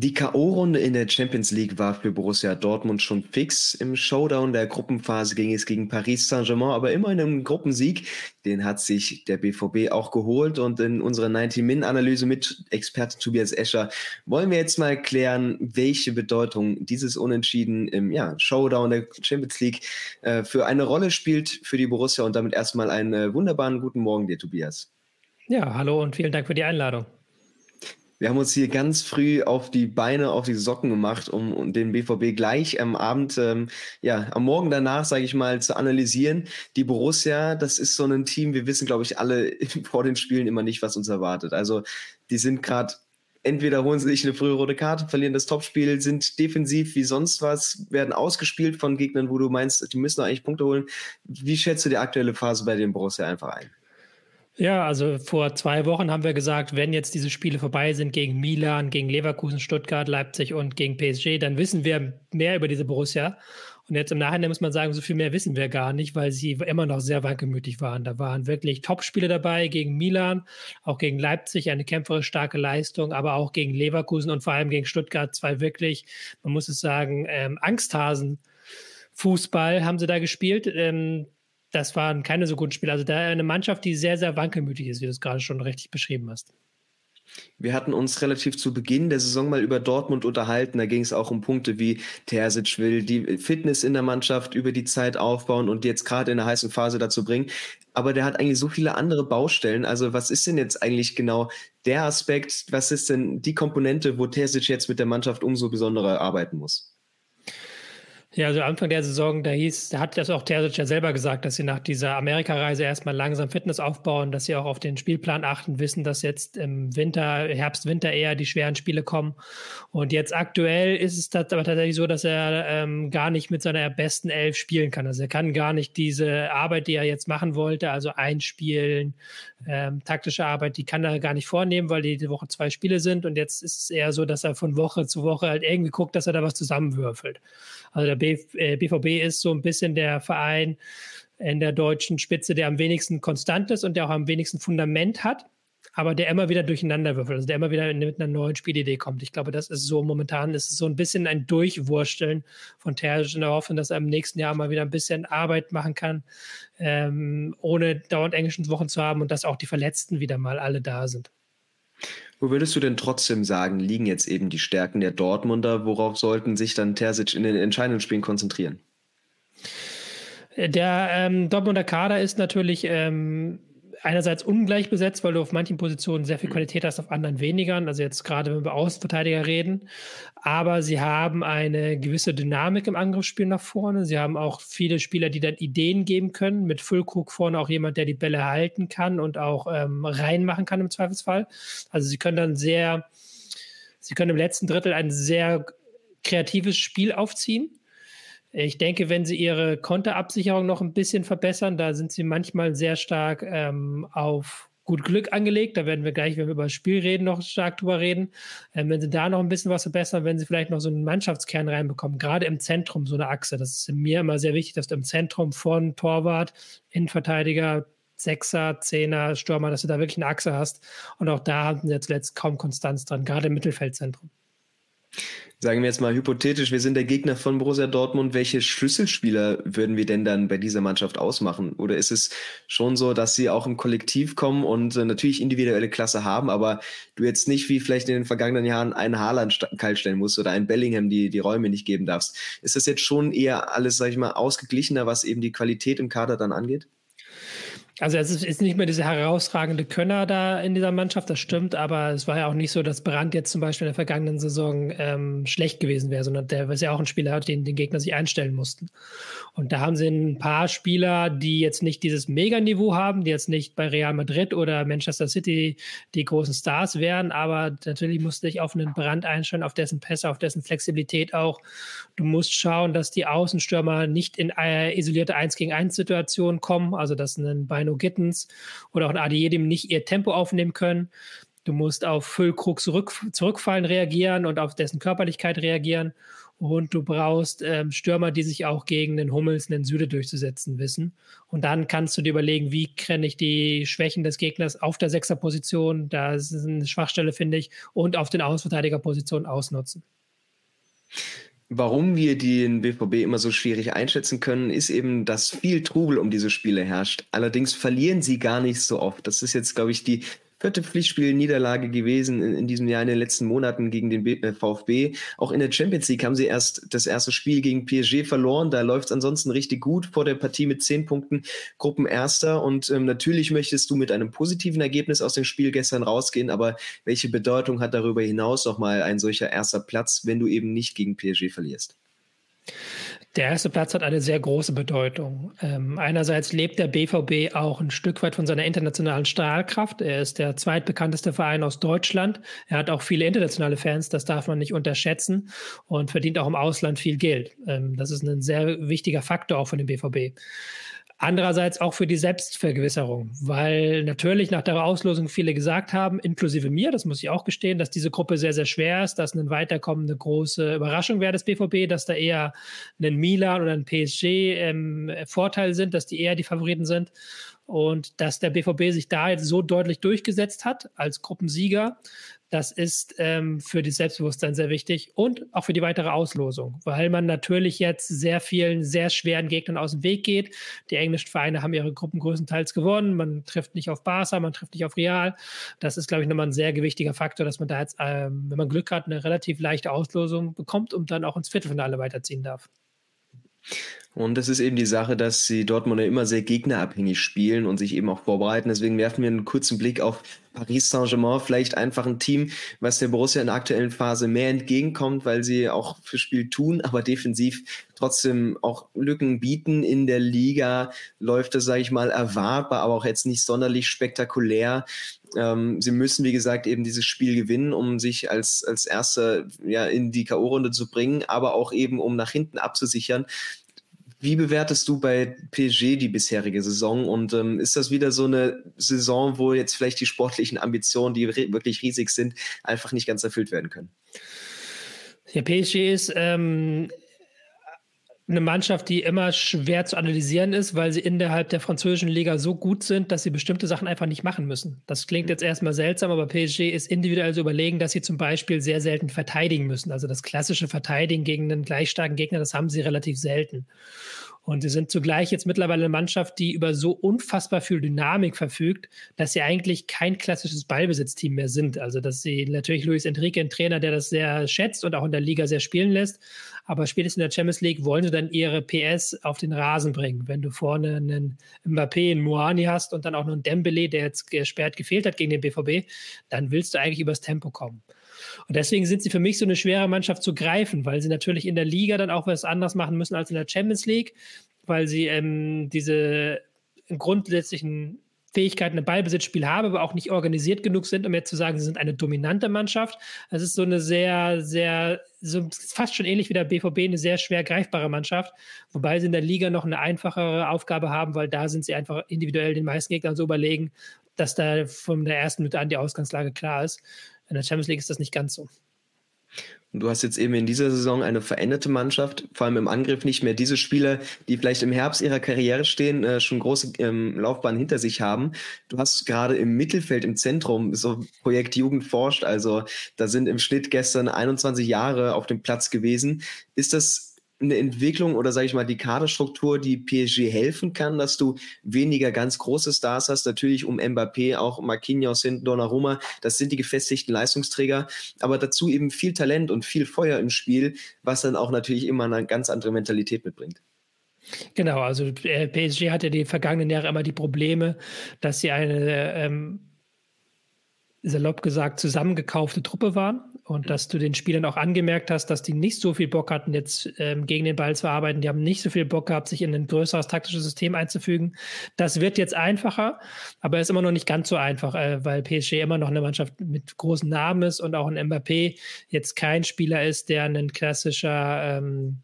Die K.O.-Runde in der Champions League war für Borussia Dortmund schon fix. Im Showdown der Gruppenphase ging es gegen Paris Saint-Germain, aber immer in einem Gruppensieg. Den hat sich der BVB auch geholt. Und in unserer 90-Min-Analyse mit Experte Tobias Escher wollen wir jetzt mal klären, welche Bedeutung dieses Unentschieden im ja, Showdown der Champions League äh, für eine Rolle spielt für die Borussia. Und damit erstmal einen äh, wunderbaren guten Morgen dir, Tobias. Ja, hallo und vielen Dank für die Einladung. Wir haben uns hier ganz früh auf die Beine, auf die Socken gemacht, um, um den BVB gleich am Abend, ähm, ja, am Morgen danach, sage ich mal, zu analysieren. Die Borussia, das ist so ein Team, wir wissen, glaube ich, alle vor den Spielen immer nicht, was uns erwartet. Also die sind gerade entweder holen sie sich eine frühe rote Karte, verlieren das Topspiel, sind defensiv wie sonst was, werden ausgespielt von Gegnern, wo du meinst, die müssen eigentlich Punkte holen. Wie schätzt du die aktuelle Phase bei den Borussia einfach ein? Ja, also vor zwei Wochen haben wir gesagt, wenn jetzt diese Spiele vorbei sind gegen Milan, gegen Leverkusen, Stuttgart, Leipzig und gegen PSG, dann wissen wir mehr über diese Borussia. Und jetzt im Nachhinein muss man sagen, so viel mehr wissen wir gar nicht, weil sie immer noch sehr wankelmütig waren. Da waren wirklich Top-Spiele dabei gegen Milan, auch gegen Leipzig, eine kämpferisch starke Leistung, aber auch gegen Leverkusen und vor allem gegen Stuttgart zwei wirklich, man muss es sagen, ähm, Angsthasen. Fußball haben sie da gespielt. Ähm, das waren keine so guten Spiele. Also da eine Mannschaft, die sehr, sehr wankelmütig ist, wie du es gerade schon richtig beschrieben hast. Wir hatten uns relativ zu Beginn der Saison mal über Dortmund unterhalten. Da ging es auch um Punkte wie Terzic will die Fitness in der Mannschaft über die Zeit aufbauen und jetzt gerade in der heißen Phase dazu bringen. Aber der hat eigentlich so viele andere Baustellen. Also was ist denn jetzt eigentlich genau der Aspekt? Was ist denn die Komponente, wo Terzic jetzt mit der Mannschaft umso besonderer arbeiten muss? Ja, also Anfang der Saison, da hieß, da hat das auch Terzic ja selber gesagt, dass sie nach dieser Amerikareise erstmal langsam Fitness aufbauen, dass sie auch auf den Spielplan achten, wissen, dass jetzt im Winter, Herbst, Winter eher die schweren Spiele kommen. Und jetzt aktuell ist es aber tatsächlich so, dass er ähm, gar nicht mit seiner besten Elf spielen kann. Also er kann gar nicht diese Arbeit, die er jetzt machen wollte, also einspielen, ähm, taktische Arbeit, die kann er gar nicht vornehmen, weil die, Woche zwei Spiele sind. Und jetzt ist es eher so, dass er von Woche zu Woche halt irgendwie guckt, dass er da was zusammenwürfelt. Also der BVB äh, ist so ein bisschen der Verein in der deutschen Spitze, der am wenigsten konstant ist und der auch am wenigsten Fundament hat, aber der immer wieder durcheinander würfelt, also der immer wieder mit einer neuen Spielidee kommt. Ich glaube, das ist so momentan, ist so ein bisschen ein Durchwursteln von Terzic in der Hoffnung, dass er im nächsten Jahr mal wieder ein bisschen Arbeit machen kann, ähm, ohne dauernd englischen Wochen zu haben und dass auch die Verletzten wieder mal alle da sind. Wo würdest du denn trotzdem sagen, liegen jetzt eben die Stärken der Dortmunder? Worauf sollten sich dann Terzic in den entscheidenden Spielen konzentrieren? Der ähm, Dortmunder Kader ist natürlich ähm, einerseits ungleich besetzt, weil du auf manchen Positionen sehr viel mhm. Qualität hast, auf anderen weniger. Also jetzt gerade, wenn wir Außenverteidiger reden. Aber sie haben eine gewisse Dynamik im Angriffsspiel nach vorne. Sie haben auch viele Spieler, die dann Ideen geben können. Mit Füllkrug vorne auch jemand, der die Bälle halten kann und auch ähm, reinmachen kann im Zweifelsfall. Also sie können dann sehr, sie können im letzten Drittel ein sehr kreatives Spiel aufziehen ich denke, wenn sie ihre Konterabsicherung noch ein bisschen verbessern, da sind sie manchmal sehr stark ähm, auf gut Glück angelegt. Da werden wir gleich, wenn wir über das Spiel reden, noch stark drüber reden. Ähm, wenn sie da noch ein bisschen was verbessern, wenn sie vielleicht noch so einen Mannschaftskern reinbekommen, gerade im Zentrum so eine Achse. Das ist mir immer sehr wichtig, dass du im Zentrum von Torwart, Innenverteidiger, Sechser, Zehner, Stürmer, dass du da wirklich eine Achse hast. Und auch da hatten sie jetzt letzt kaum Konstanz dran, gerade im Mittelfeldzentrum. Sagen wir jetzt mal hypothetisch, wir sind der Gegner von Borussia Dortmund. Welche Schlüsselspieler würden wir denn dann bei dieser Mannschaft ausmachen? Oder ist es schon so, dass sie auch im Kollektiv kommen und äh, natürlich individuelle Klasse haben, aber du jetzt nicht wie vielleicht in den vergangenen Jahren einen Haaland kalt stellen musst oder einen Bellingham die, die Räume nicht geben darfst? Ist das jetzt schon eher alles, sag ich mal, ausgeglichener, was eben die Qualität im Kader dann angeht? Also es ist nicht mehr dieser herausragende Könner da in dieser Mannschaft, das stimmt, aber es war ja auch nicht so, dass Brandt jetzt zum Beispiel in der vergangenen Saison ähm, schlecht gewesen wäre, sondern der ist ja auch ein Spieler, den den Gegner sich einstellen mussten. Und da haben sie ein paar Spieler, die jetzt nicht dieses Meganiveau haben, die jetzt nicht bei Real Madrid oder Manchester City die großen Stars wären, aber natürlich musst du dich auf einen Brand einstellen, auf dessen Pässe, auf dessen Flexibilität auch. Du musst schauen, dass die Außenstürmer nicht in äh, isolierte 1 gegen 1 Situationen kommen, also dass ein Rhino Gittens oder auch ein Adiedim nicht ihr Tempo aufnehmen können. Du musst auf Füllkrug zurück, zurückfallen reagieren und auf dessen Körperlichkeit reagieren. und du brauchst ähm, Stürmer, die sich auch gegen den Hummels, den Süde durchzusetzen wissen. Und dann kannst du dir überlegen, wie kenne ich die Schwächen des Gegners auf der Sechserposition, da ist eine Schwachstelle, finde ich, und auf den Außenverteidigerpositionen ausnutzen. Warum wir den BVB immer so schwierig einschätzen können, ist eben, dass viel Trubel um diese Spiele herrscht. Allerdings verlieren sie gar nicht so oft. Das ist jetzt, glaube ich, die vierte Pflichtspiel-Niederlage gewesen in, in, diesem Jahr, in den letzten Monaten gegen den äh, VfB. Auch in der Champions League haben sie erst das erste Spiel gegen PSG verloren. Da läuft es ansonsten richtig gut vor der Partie mit zehn Punkten, Gruppenerster. Und ähm, natürlich möchtest du mit einem positiven Ergebnis aus dem Spiel gestern rausgehen. Aber welche Bedeutung hat darüber hinaus nochmal ein solcher erster Platz, wenn du eben nicht gegen PSG verlierst? Der erste Platz hat eine sehr große Bedeutung. Ähm, einerseits lebt der BVB auch ein Stück weit von seiner internationalen Strahlkraft. Er ist der zweitbekannteste Verein aus Deutschland. Er hat auch viele internationale Fans, das darf man nicht unterschätzen und verdient auch im Ausland viel Geld. Ähm, das ist ein sehr wichtiger Faktor auch von dem BVB. Andererseits auch für die Selbstvergewisserung, weil natürlich nach der Auslosung viele gesagt haben, inklusive mir, das muss ich auch gestehen, dass diese Gruppe sehr, sehr schwer ist, dass eine weiterkommende große Überraschung wäre des BVB, dass da eher ein Milan oder ein PSG ähm, Vorteil sind, dass die eher die Favoriten sind und dass der BVB sich da jetzt so deutlich durchgesetzt hat als Gruppensieger, das ist ähm, für das Selbstbewusstsein sehr wichtig und auch für die weitere Auslosung, weil man natürlich jetzt sehr vielen, sehr schweren Gegnern aus dem Weg geht. Die englischen Vereine haben ihre Gruppen größtenteils gewonnen. Man trifft nicht auf Barca, man trifft nicht auf Real. Das ist, glaube ich, nochmal ein sehr gewichtiger Faktor, dass man da jetzt, ähm, wenn man Glück hat, eine relativ leichte Auslosung bekommt und dann auch ins Viertelfinale weiterziehen darf. Und das ist eben die Sache, dass die Dortmunder immer sehr gegnerabhängig spielen und sich eben auch vorbereiten. Deswegen werfen wir einen kurzen Blick auf Paris Saint-Germain, vielleicht einfach ein Team, was der Borussia in der aktuellen Phase mehr entgegenkommt, weil sie auch für Spiel tun, aber defensiv trotzdem auch Lücken bieten. In der Liga läuft das, sage ich mal, erwartbar, aber auch jetzt nicht sonderlich spektakulär. Ähm, sie müssen, wie gesagt, eben dieses Spiel gewinnen, um sich als, als Erster ja, in die K.O.-Runde zu bringen, aber auch eben, um nach hinten abzusichern. Wie bewertest du bei PSG die bisherige Saison? Und ähm, ist das wieder so eine Saison, wo jetzt vielleicht die sportlichen Ambitionen, die wirklich riesig sind, einfach nicht ganz erfüllt werden können? Ja, PSG ist ähm, eine Mannschaft, die immer schwer zu analysieren ist, weil sie innerhalb der französischen Liga so gut sind, dass sie bestimmte Sachen einfach nicht machen müssen. Das klingt jetzt erstmal seltsam, aber PSG ist individuell so überlegen, dass sie zum Beispiel sehr selten verteidigen müssen. Also das klassische Verteidigen gegen einen gleich starken Gegner, das haben sie relativ selten. Und sie sind zugleich jetzt mittlerweile eine Mannschaft, die über so unfassbar viel Dynamik verfügt, dass sie eigentlich kein klassisches Ballbesitzteam mehr sind. Also, dass sie natürlich Luis Enrique, ein Trainer, der das sehr schätzt und auch in der Liga sehr spielen lässt. Aber spätestens in der Champions League wollen sie dann ihre PS auf den Rasen bringen. Wenn du vorne einen Mbappé, einen Moani hast und dann auch noch einen Dembele, der jetzt gesperrt gefehlt hat gegen den BVB, dann willst du eigentlich übers Tempo kommen. Und deswegen sind sie für mich so eine schwere Mannschaft zu greifen, weil sie natürlich in der Liga dann auch was anderes machen müssen als in der Champions League, weil sie ähm, diese grundsätzlichen Fähigkeiten im Ballbesitzspiel haben, aber auch nicht organisiert genug sind, um jetzt zu sagen, sie sind eine dominante Mannschaft. Es ist so eine sehr, sehr, so fast schon ähnlich wie der BVB, eine sehr schwer greifbare Mannschaft, wobei sie in der Liga noch eine einfachere Aufgabe haben, weil da sind sie einfach individuell den meisten Gegnern so überlegen, dass da von der ersten Minute an die Ausgangslage klar ist. In der Champions League ist das nicht ganz so. Du hast jetzt eben in dieser Saison eine veränderte Mannschaft, vor allem im Angriff nicht mehr diese Spieler, die vielleicht im Herbst ihrer Karriere stehen, äh, schon große ähm, Laufbahnen hinter sich haben. Du hast gerade im Mittelfeld, im Zentrum, so Projekt Jugend forscht, also da sind im Schnitt gestern 21 Jahre auf dem Platz gewesen. Ist das eine Entwicklung oder sage ich mal die Kaderstruktur, die PSG helfen kann, dass du weniger ganz große Stars hast, natürlich um Mbappé, auch Marquinhos hinten, Donnarumma, das sind die gefestigten Leistungsträger, aber dazu eben viel Talent und viel Feuer im Spiel, was dann auch natürlich immer eine ganz andere Mentalität mitbringt. Genau, also äh, PSG hatte die vergangenen Jahre immer die Probleme, dass sie eine ähm, salopp gesagt zusammengekaufte Truppe waren und dass du den Spielern auch angemerkt hast, dass die nicht so viel Bock hatten, jetzt ähm, gegen den Ball zu arbeiten. Die haben nicht so viel Bock gehabt, sich in ein größeres taktisches System einzufügen. Das wird jetzt einfacher, aber ist immer noch nicht ganz so einfach, äh, weil PSG immer noch eine Mannschaft mit großen Namen ist und auch ein Mbappé jetzt kein Spieler ist, der ein klassischer ähm,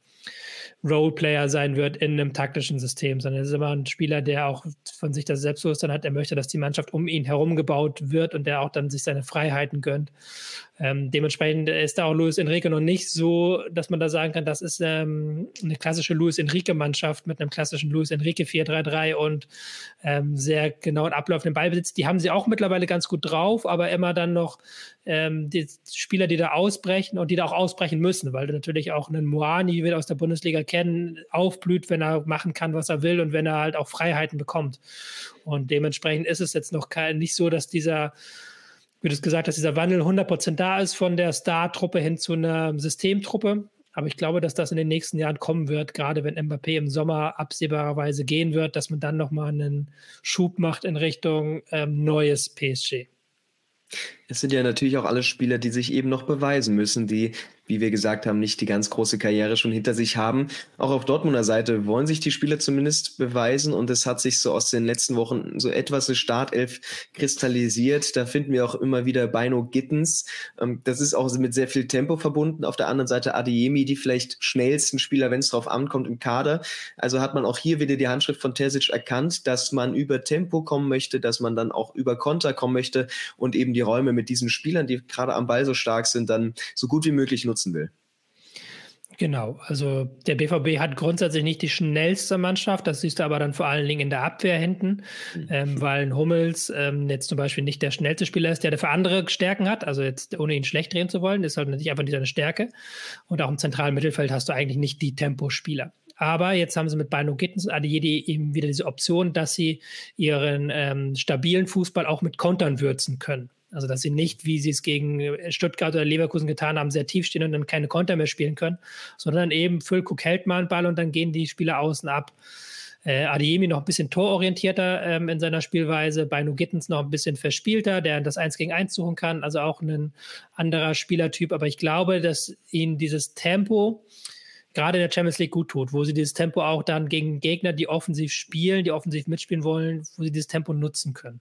Roleplayer sein wird in einem taktischen System, sondern er ist immer ein Spieler, der auch von sich das Selbstbewusstsein hat. Er möchte, dass die Mannschaft um ihn herum gebaut wird und der auch dann sich seine Freiheiten gönnt. Ähm, dementsprechend ist da auch Luis Enrique noch nicht so, dass man da sagen kann, das ist ähm, eine klassische Luis Enrique-Mannschaft mit einem klassischen Luis Enrique 4-3-3 und ähm, sehr genauen Ablauf im Ballbesitz. Die haben sie auch mittlerweile ganz gut drauf, aber immer dann noch ähm, die Spieler, die da ausbrechen und die da auch ausbrechen müssen, weil natürlich auch einen Moani, wie wir aus der Bundesliga kennen, aufblüht, wenn er machen kann, was er will und wenn er halt auch Freiheiten bekommt. Und dementsprechend ist es jetzt noch kein, nicht so, dass dieser wie du es gesagt hast, dieser Wandel 100% da ist von der Star-Truppe hin zu einer Systemtruppe. Aber ich glaube, dass das in den nächsten Jahren kommen wird, gerade wenn Mbappé im Sommer absehbarerweise gehen wird, dass man dann nochmal einen Schub macht in Richtung ähm, neues PSG. Es sind ja natürlich auch alle Spieler, die sich eben noch beweisen müssen, die wie wir gesagt haben, nicht die ganz große Karriere schon hinter sich haben. Auch auf Dortmunder Seite wollen sich die Spieler zumindest beweisen und es hat sich so aus den letzten Wochen so etwas eine Startelf kristallisiert. Da finden wir auch immer wieder Beino Gittens. Ähm, das ist auch mit sehr viel Tempo verbunden. Auf der anderen Seite Adeyemi, die vielleicht schnellsten Spieler, wenn es drauf ankommt, im Kader. Also hat man auch hier wieder die Handschrift von Terzic erkannt, dass man über Tempo kommen möchte, dass man dann auch über Konter kommen möchte und eben die Räume mit diesen Spielern, die gerade am Ball so stark sind, dann so gut wie möglich nutzen nutzen will. Genau, also der BVB hat grundsätzlich nicht die schnellste Mannschaft, das siehst du aber dann vor allen Dingen in der Abwehr hinten, mhm. ähm, weil ein Hummels ähm, jetzt zum Beispiel nicht der schnellste Spieler ist, der dafür andere Stärken hat, also jetzt ohne ihn schlecht drehen zu wollen, ist halt natürlich einfach nicht seine Stärke und auch im zentralen Mittelfeld hast du eigentlich nicht die Tempospieler. Aber jetzt haben sie mit Bino Gittens Adeyedi eben wieder diese Option, dass sie ihren ähm, stabilen Fußball auch mit Kontern würzen können. Also, dass sie nicht, wie sie es gegen äh, Stuttgart oder Leverkusen getan haben, sehr tief stehen und dann keine Konter mehr spielen können, sondern eben Füllkuck hält mal einen Ball und dann gehen die Spieler außen ab. Äh, Adiemi noch ein bisschen tororientierter ähm, in seiner Spielweise, bei Gittens noch ein bisschen verspielter, der das 1 gegen 1 suchen kann, also auch ein anderer Spielertyp. Aber ich glaube, dass ihnen dieses Tempo gerade in der Champions League gut tut, wo sie dieses Tempo auch dann gegen Gegner, die offensiv spielen, die offensiv mitspielen wollen, wo sie dieses Tempo nutzen können.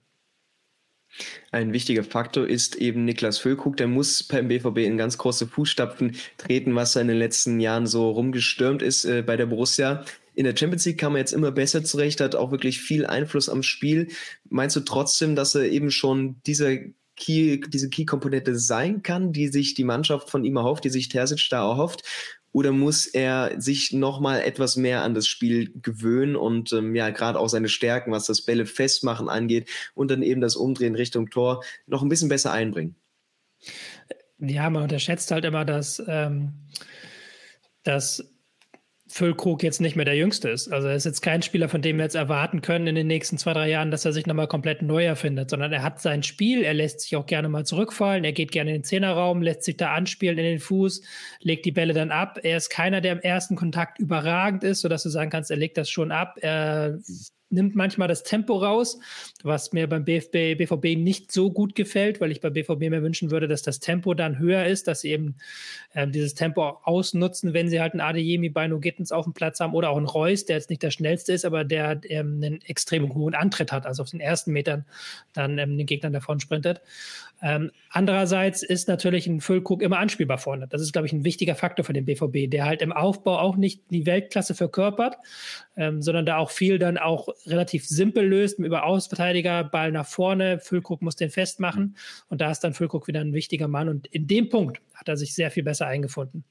Ein wichtiger Faktor ist eben Niklas Füllkrug. Der muss beim BVB in ganz große Fußstapfen treten, was er in den letzten Jahren so rumgestürmt ist äh, bei der Borussia. In der Champions League kam er jetzt immer besser zurecht, hat auch wirklich viel Einfluss am Spiel. Meinst du trotzdem, dass er eben schon dieser Key, diese Key-Komponente sein kann, die sich die Mannschaft von ihm erhofft, die sich Terzic da erhofft? Oder muss er sich nochmal etwas mehr an das Spiel gewöhnen und ähm, ja, gerade auch seine Stärken, was das Bälle festmachen angeht und dann eben das Umdrehen Richtung Tor noch ein bisschen besser einbringen? Ja, man unterschätzt halt immer, dass, ähm, dass Füllkrug jetzt nicht mehr der Jüngste ist. Also er ist jetzt kein Spieler, von dem wir jetzt erwarten können in den nächsten zwei, drei Jahren, dass er sich nochmal komplett neu erfindet, sondern er hat sein Spiel, er lässt sich auch gerne mal zurückfallen, er geht gerne in den Zehnerraum, lässt sich da anspielen in den Fuß, legt die Bälle dann ab. Er ist keiner, der im ersten Kontakt überragend ist, sodass du sagen kannst, er legt das schon ab. Er nimmt manchmal das Tempo raus, was mir beim BFB, BVB nicht so gut gefällt, weil ich bei BVB mir wünschen würde, dass das Tempo dann höher ist, dass sie eben ähm, dieses Tempo ausnutzen, wenn sie halt einen Adeyemi bei Gittens auf dem Platz haben oder auch einen Reus, der jetzt nicht der schnellste ist, aber der ähm, einen extrem hohen Antritt hat, also auf den ersten Metern dann ähm, den Gegnern davon sprintet. Ähm, andererseits ist natürlich ein Füllkrug immer anspielbar vorne. Das ist, glaube ich, ein wichtiger Faktor für den BVB, der halt im Aufbau auch nicht die Weltklasse verkörpert, ähm, sondern da auch viel dann auch relativ simpel löst, über Außenverteidiger, Ball nach vorne, Füllkrug muss den festmachen und da ist dann Füllkrug wieder ein wichtiger Mann und in dem Punkt hat er sich sehr viel besser eingefunden.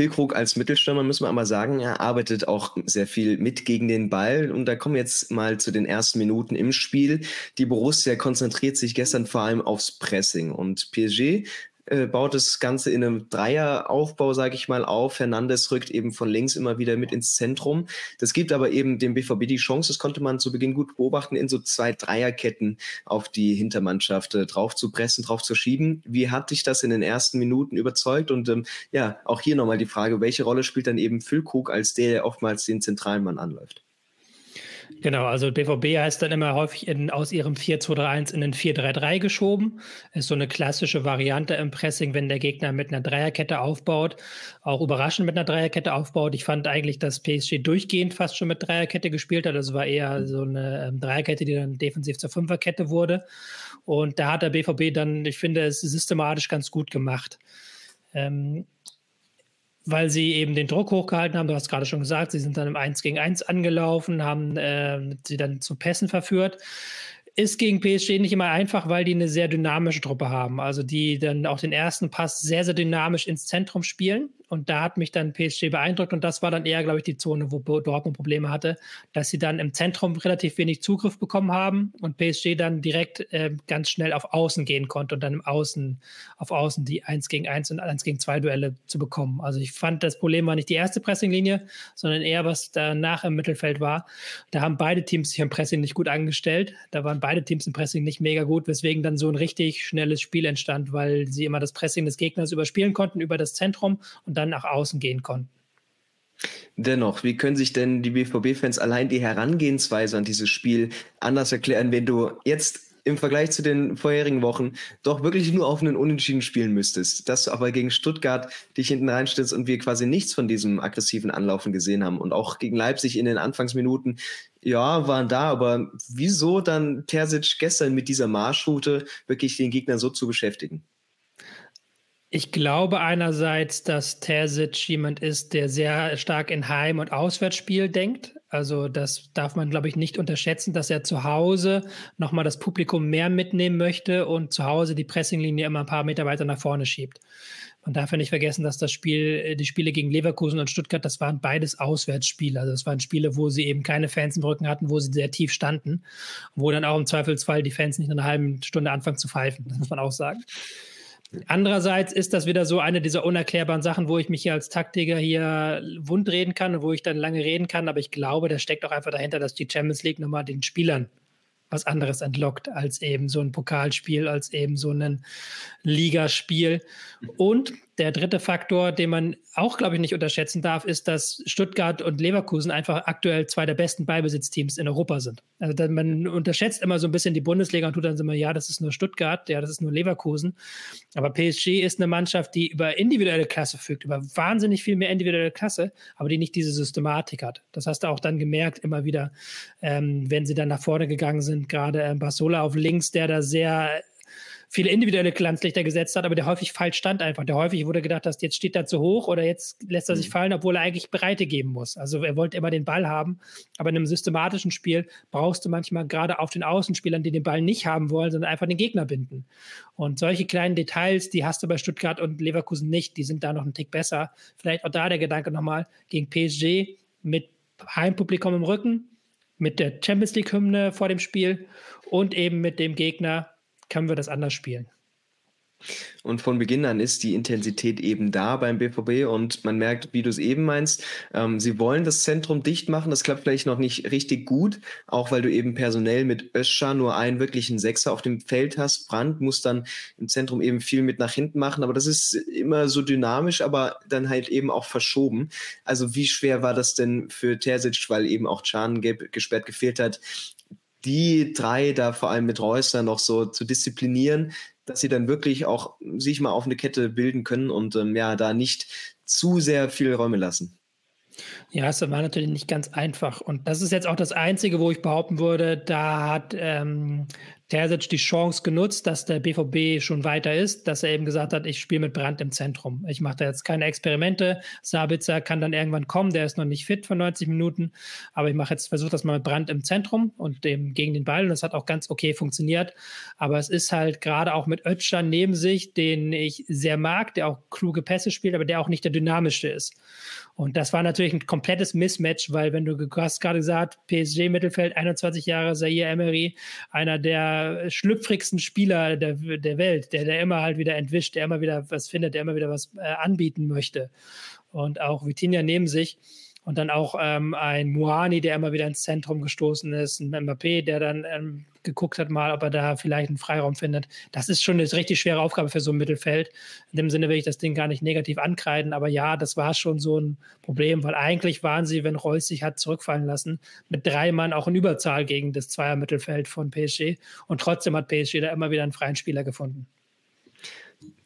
Hilkrug als Mittelstürmer, müssen wir aber sagen, er arbeitet auch sehr viel mit gegen den Ball. Und da kommen wir jetzt mal zu den ersten Minuten im Spiel. Die Borussia konzentriert sich gestern vor allem aufs Pressing. Und PSG äh, baut das Ganze in einem Dreieraufbau, sage ich mal, auf. Hernandez rückt eben von links immer wieder mit ins Zentrum. Das gibt aber eben dem BVB die Chance, das konnte man zu Beginn gut beobachten, in so zwei Dreierketten auf die Hintermannschaft äh, drauf zu pressen, drauf zu schieben. Wie hat dich das in den ersten Minuten überzeugt? Und ähm, ja, auch hier nochmal die Frage, welche Rolle spielt dann eben Füllkrug als der, der oftmals den zentralen Mann anläuft? Genau, also BVB heißt dann immer häufig in, aus ihrem 4-2-3-1 in den 4-3-3 geschoben. Ist so eine klassische Variante im Pressing, wenn der Gegner mit einer Dreierkette aufbaut, auch überraschend mit einer Dreierkette aufbaut. Ich fand eigentlich, dass PSG durchgehend fast schon mit Dreierkette gespielt hat. Das war eher so eine ähm, Dreierkette, die dann defensiv zur Fünferkette wurde. Und da hat der BVB dann, ich finde, es systematisch ganz gut gemacht. Ähm, weil sie eben den Druck hochgehalten haben. Du hast gerade schon gesagt, sie sind dann im 1 gegen 1 angelaufen, haben äh, sie dann zu Pässen verführt. ist gegen PSG nicht immer einfach, weil die eine sehr dynamische Truppe haben. Also die dann auch den ersten Pass sehr, sehr dynamisch ins Zentrum spielen. Und da hat mich dann PSG beeindruckt. Und das war dann eher, glaube ich, die Zone, wo Dortmund Probleme hatte, dass sie dann im Zentrum relativ wenig Zugriff bekommen haben und PSG dann direkt äh, ganz schnell auf Außen gehen konnte und dann im Außen, auf Außen die 1 gegen 1 und 1 gegen 2 Duelle zu bekommen. Also ich fand, das Problem war nicht die erste Pressinglinie, sondern eher, was danach im Mittelfeld war. Da haben beide Teams sich im Pressing nicht gut angestellt. Da waren beide Teams im Pressing nicht mega gut, weswegen dann so ein richtig schnelles Spiel entstand, weil sie immer das Pressing des Gegners überspielen konnten über das Zentrum und dann nach außen gehen konnten. Dennoch, wie können sich denn die BVB-Fans allein die Herangehensweise an dieses Spiel anders erklären, wenn du jetzt im Vergleich zu den vorherigen Wochen doch wirklich nur auf einen Unentschieden spielen müsstest, dass du aber gegen Stuttgart dich hinten reinstellst und wir quasi nichts von diesem aggressiven Anlaufen gesehen haben und auch gegen Leipzig in den Anfangsminuten, ja, waren da, aber wieso dann Terzic gestern mit dieser Marschroute wirklich den Gegner so zu beschäftigen? Ich glaube einerseits, dass Terzic jemand ist, der sehr stark in Heim- und Auswärtsspiel denkt. Also das darf man, glaube ich, nicht unterschätzen, dass er zu Hause nochmal das Publikum mehr mitnehmen möchte und zu Hause die Pressinglinie immer ein paar Meter weiter nach vorne schiebt. Man darf ja nicht vergessen, dass das Spiel, die Spiele gegen Leverkusen und Stuttgart, das waren beides Auswärtsspiele. Also das waren Spiele, wo sie eben keine Fans im Rücken hatten, wo sie sehr tief standen, wo dann auch im Zweifelsfall die Fans nicht in einer halben Stunde anfangen zu pfeifen. Das muss man auch sagen. Andererseits ist das wieder so eine dieser unerklärbaren Sachen, wo ich mich hier als Taktiker hier wundreden kann und wo ich dann lange reden kann. Aber ich glaube, da steckt auch einfach dahinter, dass die Champions League nochmal den Spielern was anderes entlockt als eben so ein Pokalspiel, als eben so ein Ligaspiel. Und der dritte Faktor, den man auch, glaube ich, nicht unterschätzen darf, ist, dass Stuttgart und Leverkusen einfach aktuell zwei der besten Beibesitzteams in Europa sind. Also man unterschätzt immer so ein bisschen die Bundesliga und tut dann immer, ja, das ist nur Stuttgart, ja, das ist nur Leverkusen. Aber PSG ist eine Mannschaft, die über individuelle Klasse fügt, über wahnsinnig viel mehr individuelle Klasse, aber die nicht diese Systematik hat. Das hast du auch dann gemerkt, immer wieder, ähm, wenn sie dann nach vorne gegangen sind, gerade äh, Barsola auf links, der da sehr viele individuelle Glanzlichter gesetzt hat, aber der häufig falsch stand einfach. Der häufig wurde gedacht, dass jetzt steht er zu hoch oder jetzt lässt er sich mhm. fallen, obwohl er eigentlich Breite geben muss. Also er wollte immer den Ball haben, aber in einem systematischen Spiel brauchst du manchmal gerade auf den Außenspielern, die den Ball nicht haben wollen, sondern einfach den Gegner binden. Und solche kleinen Details, die hast du bei Stuttgart und Leverkusen nicht. Die sind da noch einen Tick besser. Vielleicht auch da der Gedanke nochmal gegen PSG mit Heimpublikum im Rücken, mit der Champions League-Hymne vor dem Spiel und eben mit dem Gegner, können wir das anders spielen. Und von Beginn an ist die Intensität eben da beim BVB und man merkt, wie du es eben meinst, ähm, sie wollen das Zentrum dicht machen. Das klappt vielleicht noch nicht richtig gut, auch weil du eben personell mit Öscher nur einen wirklichen Sechser auf dem Feld hast. Brandt muss dann im Zentrum eben viel mit nach hinten machen, aber das ist immer so dynamisch, aber dann halt eben auch verschoben. Also wie schwer war das denn für Terzic, weil eben auch Can gesperrt gefehlt hat, die drei da vor allem mit Reusser noch so zu disziplinieren, dass sie dann wirklich auch sich mal auf eine Kette bilden können und ähm, ja, da nicht zu sehr viele Räume lassen. Ja, es war natürlich nicht ganz einfach. Und das ist jetzt auch das Einzige, wo ich behaupten würde, da hat ähm, Terzic die Chance genutzt, dass der BVB schon weiter ist, dass er eben gesagt hat, ich spiele mit Brand im Zentrum. Ich mache da jetzt keine Experimente. Sabitzer kann dann irgendwann kommen, der ist noch nicht fit für 90 Minuten, aber ich mache jetzt, versuche das mal mit Brand im Zentrum und dem gegen den Ball und das hat auch ganz okay funktioniert. Aber es ist halt gerade auch mit Ötschan neben sich, den ich sehr mag, der auch kluge Pässe spielt, aber der auch nicht der dynamischste ist. Und das war natürlich ein komplettes Mismatch, weil wenn du, hast gerade gesagt, PSG-Mittelfeld, 21 Jahre, Zaire Emery, einer der schlüpfrigsten Spieler der, der Welt, der, der immer halt wieder entwischt, der immer wieder was findet, der immer wieder was äh, anbieten möchte. Und auch Vitinha neben sich. Und dann auch ähm, ein Muani, der immer wieder ins Zentrum gestoßen ist, ein Mbappé, der dann ähm, geguckt hat, mal, ob er da vielleicht einen Freiraum findet. Das ist schon eine richtig schwere Aufgabe für so ein Mittelfeld. In dem Sinne will ich das Ding gar nicht negativ ankreiden, aber ja, das war schon so ein Problem, weil eigentlich waren sie, wenn Reus sich hat zurückfallen lassen, mit drei Mann auch in Überzahl gegen das Zweier-Mittelfeld von PSG und trotzdem hat PSG da immer wieder einen freien Spieler gefunden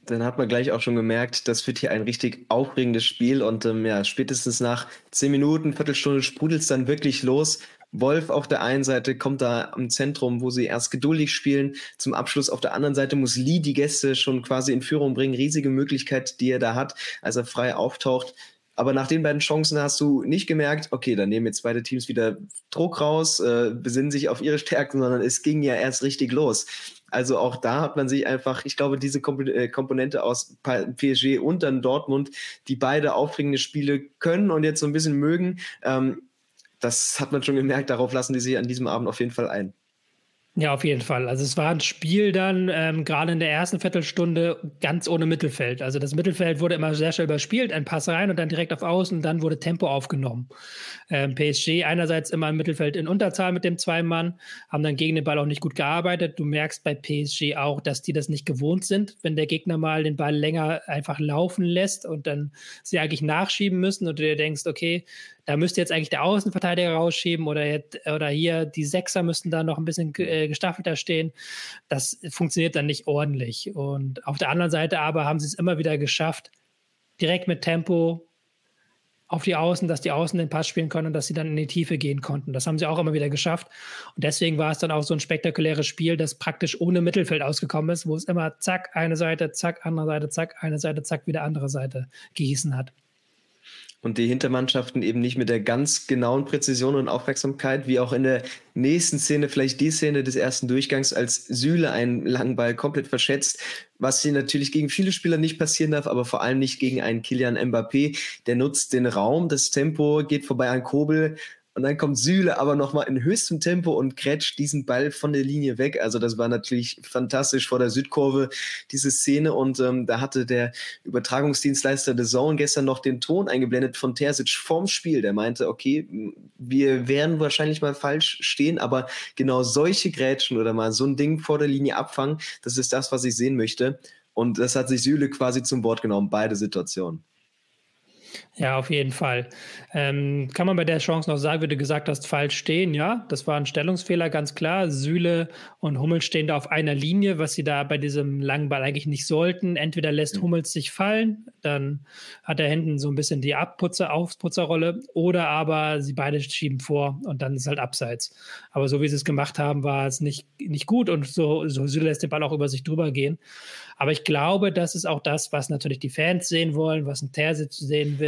dann hat man gleich auch schon gemerkt, das wird hier ein richtig aufregendes Spiel und ähm, ja, spätestens nach zehn Minuten, Viertelstunde sprudelt es dann wirklich los. Wolf auf der einen Seite kommt da am Zentrum, wo sie erst geduldig spielen. Zum Abschluss auf der anderen Seite muss Lee die Gäste schon quasi in Führung bringen. Riesige Möglichkeit, die er da hat, als er frei auftaucht. Aber nach den beiden Chancen hast du nicht gemerkt, okay, dann nehmen jetzt beide Teams wieder Druck raus, äh, besinnen sich auf ihre Stärken, sondern es ging ja erst richtig los. Also auch da hat man sich einfach, ich glaube, diese äh, Komponente aus PSG und dann Dortmund, die beide aufregende Spiele können und jetzt so ein bisschen mögen, ähm, das hat man schon gemerkt, darauf lassen die sich an diesem Abend auf jeden Fall ein. Ja, auf jeden Fall. Also es war ein Spiel dann ähm, gerade in der ersten Viertelstunde ganz ohne Mittelfeld. Also das Mittelfeld wurde immer sehr schnell überspielt, ein Pass rein und dann direkt auf Außen, dann wurde Tempo aufgenommen. Ähm, PSG einerseits immer im Mittelfeld in Unterzahl mit dem Zwei-Mann, haben dann gegen den Ball auch nicht gut gearbeitet. Du merkst bei PSG auch, dass die das nicht gewohnt sind, wenn der Gegner mal den Ball länger einfach laufen lässt und dann sie eigentlich nachschieben müssen und du dir denkst, okay, da müsste jetzt eigentlich der Außenverteidiger rausschieben oder, oder hier die Sechser müssten da noch ein bisschen äh, gestaffelter stehen. Das funktioniert dann nicht ordentlich. Und auf der anderen Seite aber haben sie es immer wieder geschafft, direkt mit Tempo auf die Außen, dass die Außen den Pass spielen können und dass sie dann in die Tiefe gehen konnten. Das haben sie auch immer wieder geschafft. Und deswegen war es dann auch so ein spektakuläres Spiel, das praktisch ohne Mittelfeld ausgekommen ist, wo es immer zack, eine Seite, zack, andere Seite, zack, eine Seite, zack, wieder andere Seite gießen hat und die Hintermannschaften eben nicht mit der ganz genauen Präzision und Aufmerksamkeit, wie auch in der nächsten Szene, vielleicht die Szene des ersten Durchgangs, als Sühle einen langen Ball komplett verschätzt, was hier natürlich gegen viele Spieler nicht passieren darf, aber vor allem nicht gegen einen Kilian Mbappé. Der nutzt den Raum, das Tempo geht vorbei an Kobel und dann kommt Süle aber nochmal in höchstem Tempo und grätscht diesen Ball von der Linie weg. Also das war natürlich fantastisch vor der Südkurve, diese Szene. Und ähm, da hatte der Übertragungsdienstleister The Zone gestern noch den Ton eingeblendet von Terzic vorm Spiel. Der meinte, okay, wir werden wahrscheinlich mal falsch stehen, aber genau solche Grätschen oder mal so ein Ding vor der Linie abfangen, das ist das, was ich sehen möchte. Und das hat sich Süle quasi zum Wort genommen, beide Situationen. Ja, auf jeden Fall. Ähm, kann man bei der Chance noch sagen, wie du gesagt hast, falsch stehen? Ja, das war ein Stellungsfehler, ganz klar. Sühle und Hummels stehen da auf einer Linie, was sie da bei diesem langen Ball eigentlich nicht sollten. Entweder lässt mhm. Hummels sich fallen, dann hat er hinten so ein bisschen die Abputzer, Aufputzerrolle, oder aber sie beide schieben vor und dann ist halt abseits. Aber so wie sie es gemacht haben, war es nicht, nicht gut und so, so Süle lässt den Ball auch über sich drüber gehen. Aber ich glaube, das ist auch das, was natürlich die Fans sehen wollen, was ein Terzic sehen will,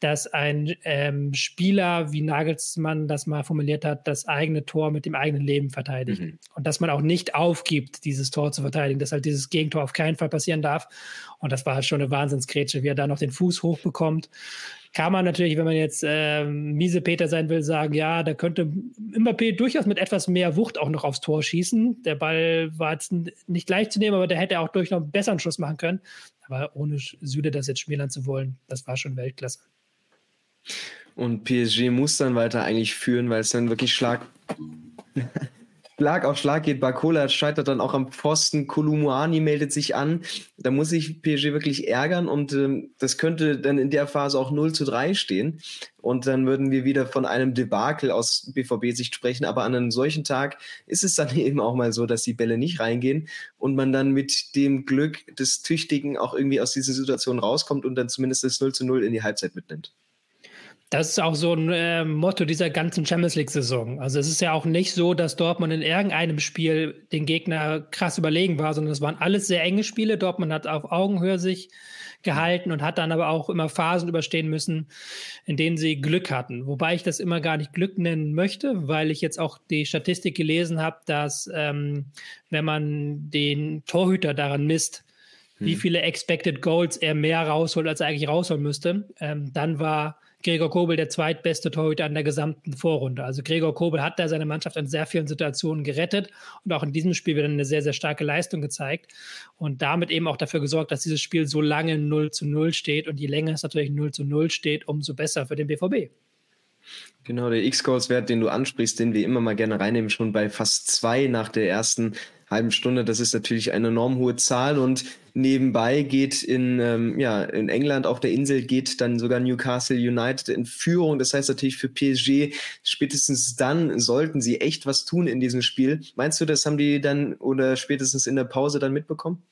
dass ein ähm, Spieler, wie Nagelsmann das mal formuliert hat, das eigene Tor mit dem eigenen Leben verteidigt. Mhm. Und dass man auch nicht aufgibt, dieses Tor zu verteidigen, dass halt dieses Gegentor auf keinen Fall passieren darf. Und das war halt schon eine Wahnsinnsgrätsche, wie er da noch den Fuß hochbekommt kann man natürlich, wenn man jetzt äh, miese Peter sein will, sagen, ja, da könnte Mbappé durchaus mit etwas mehr Wucht auch noch aufs Tor schießen. Der Ball war jetzt nicht leicht zu nehmen, aber der hätte auch durch noch einen besseren Schuss machen können. Aber ohne Süde das jetzt schmälern zu wollen, das war schon Weltklasse. Und PSG muss dann weiter eigentlich führen, weil es dann wirklich Schlag Schlag auf Schlag geht. Bakola scheitert dann auch am Pfosten. Kolumuani meldet sich an. Da muss sich PSG wirklich ärgern und ähm, das könnte dann in der Phase auch 0 zu 3 stehen. Und dann würden wir wieder von einem Debakel aus BVB-Sicht sprechen. Aber an einem solchen Tag ist es dann eben auch mal so, dass die Bälle nicht reingehen und man dann mit dem Glück des Tüchtigen auch irgendwie aus dieser Situation rauskommt und dann zumindest das 0 zu 0 in die Halbzeit mitnimmt. Das ist auch so ein äh, Motto dieser ganzen Champions League-Saison. Also es ist ja auch nicht so, dass Dortmund in irgendeinem Spiel den Gegner krass überlegen war, sondern es waren alles sehr enge Spiele. Dortmund hat auf Augenhöhe sich gehalten und hat dann aber auch immer Phasen überstehen müssen, in denen sie Glück hatten. Wobei ich das immer gar nicht Glück nennen möchte, weil ich jetzt auch die Statistik gelesen habe, dass ähm, wenn man den Torhüter daran misst, hm. wie viele Expected Goals er mehr rausholt, als er eigentlich rausholen müsste, ähm, dann war Gregor Kobel der zweitbeste Torhüter an der gesamten Vorrunde. Also Gregor Kobel hat da seine Mannschaft in sehr vielen Situationen gerettet und auch in diesem Spiel wieder eine sehr, sehr starke Leistung gezeigt und damit eben auch dafür gesorgt, dass dieses Spiel so lange 0 zu 0 steht und je länger es natürlich 0 zu 0 steht, umso besser für den BVB. Genau, der X-Goals-Wert, den du ansprichst, den wir immer mal gerne reinnehmen, schon bei fast zwei nach der ersten halben Stunde. Das ist natürlich eine enorm hohe Zahl und nebenbei geht in, ähm, ja, in England auf der Insel geht dann sogar Newcastle United in Führung. Das heißt natürlich für PSG, spätestens dann sollten sie echt was tun in diesem Spiel. Meinst du, das haben die dann oder spätestens in der Pause dann mitbekommen?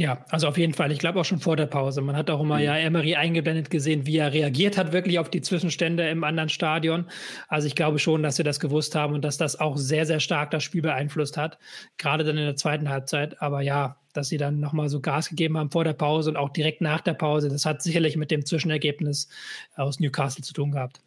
Ja, also auf jeden Fall. Ich glaube auch schon vor der Pause. Man hat auch immer mhm. ja Emery eingeblendet gesehen, wie er reagiert hat wirklich auf die Zwischenstände im anderen Stadion. Also ich glaube schon, dass sie das gewusst haben und dass das auch sehr, sehr stark das Spiel beeinflusst hat. Gerade dann in der zweiten Halbzeit. Aber ja, dass sie dann nochmal so Gas gegeben haben vor der Pause und auch direkt nach der Pause. Das hat sicherlich mit dem Zwischenergebnis aus Newcastle zu tun gehabt.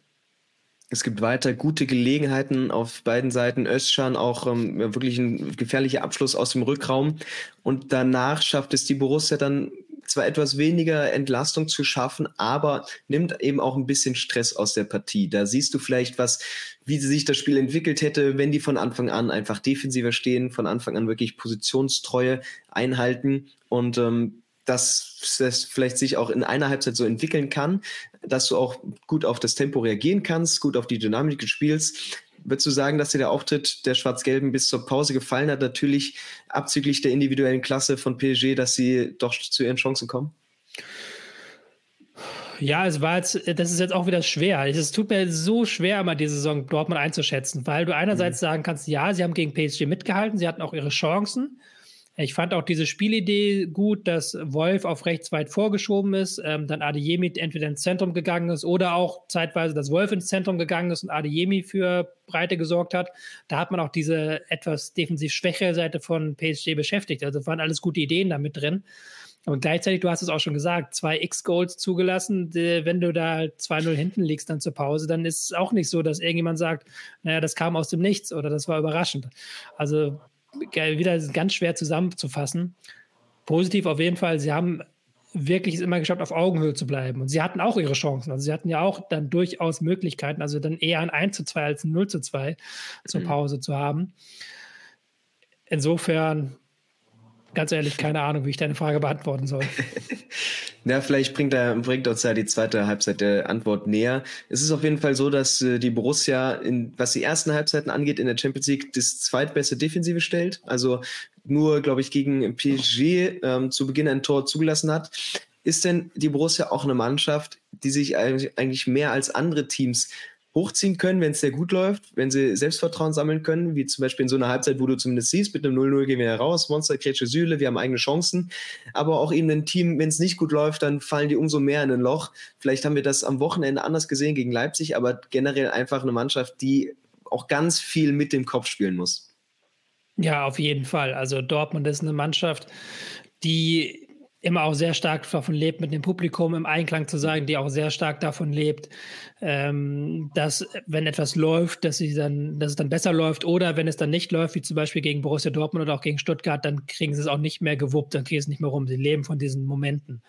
Es gibt weiter gute Gelegenheiten auf beiden Seiten. Özcan auch ähm, wirklich ein gefährlicher Abschluss aus dem Rückraum. Und danach schafft es die Borussia dann zwar etwas weniger Entlastung zu schaffen, aber nimmt eben auch ein bisschen Stress aus der Partie. Da siehst du vielleicht was, wie sich das Spiel entwickelt hätte, wenn die von Anfang an einfach defensiver stehen, von Anfang an wirklich Positionstreue einhalten und ähm, dass das vielleicht sich auch in einer Halbzeit so entwickeln kann, dass du auch gut auf das Tempo reagieren kannst, gut auf die Dynamik des Spiels. Würdest du sagen, dass dir der Auftritt der Schwarz-Gelben bis zur Pause gefallen hat? Natürlich abzüglich der individuellen Klasse von PSG, dass sie doch zu ihren Chancen kommen? Ja, es war jetzt, das ist jetzt auch wieder schwer. Es tut mir so schwer, mal diese Saison Dortmund einzuschätzen, weil du einerseits mhm. sagen kannst, ja, sie haben gegen PSG mitgehalten, sie hatten auch ihre Chancen. Ich fand auch diese Spielidee gut, dass Wolf auf rechts weit vorgeschoben ist, ähm, dann Adeyemi entweder ins Zentrum gegangen ist oder auch zeitweise, dass Wolf ins Zentrum gegangen ist und Adeyemi für Breite gesorgt hat. Da hat man auch diese etwas defensiv schwächere Seite von PSG beschäftigt. Also waren alles gute Ideen da mit drin. Aber gleichzeitig, du hast es auch schon gesagt, zwei X-Goals zugelassen. Wenn du da 2-0 hinten liegst dann zur Pause, dann ist es auch nicht so, dass irgendjemand sagt, naja, das kam aus dem Nichts oder das war überraschend. Also wieder ganz schwer zusammenzufassen. Positiv auf jeden Fall, sie haben wirklich es immer geschafft, auf Augenhöhe zu bleiben. Und sie hatten auch ihre Chancen. Also sie hatten ja auch dann durchaus Möglichkeiten, also dann eher ein 1 zu 2 als ein 0 zu 2 zur mhm. Pause zu haben. Insofern ganz ehrlich keine Ahnung, wie ich deine Frage beantworten soll. Ja, vielleicht bringt, er, bringt uns ja die zweite Halbzeit der Antwort näher. Es ist auf jeden Fall so, dass äh, die Borussia, in, was die ersten Halbzeiten angeht, in der Champions League das zweitbeste Defensive stellt. Also nur, glaube ich, gegen PSG ähm, zu Beginn ein Tor zugelassen hat. Ist denn die Borussia auch eine Mannschaft, die sich eigentlich mehr als andere Teams hochziehen können, wenn es sehr gut läuft, wenn sie Selbstvertrauen sammeln können, wie zum Beispiel in so einer Halbzeit, wo du zumindest siehst, mit einem 0-0 gehen wir heraus, Monster, Kretsche, Sühle, wir haben eigene Chancen, aber auch eben ein Team, wenn es nicht gut läuft, dann fallen die umso mehr in ein Loch. Vielleicht haben wir das am Wochenende anders gesehen gegen Leipzig, aber generell einfach eine Mannschaft, die auch ganz viel mit dem Kopf spielen muss. Ja, auf jeden Fall. Also Dortmund ist eine Mannschaft, die immer auch sehr stark davon lebt, mit dem Publikum im Einklang zu sein, die auch sehr stark davon lebt, ähm, dass wenn etwas läuft, dass, sie dann, dass es dann besser läuft oder wenn es dann nicht läuft, wie zum Beispiel gegen Borussia Dortmund oder auch gegen Stuttgart, dann kriegen sie es auch nicht mehr gewuppt, dann kriegen sie es nicht mehr rum. Sie leben von diesen Momenten,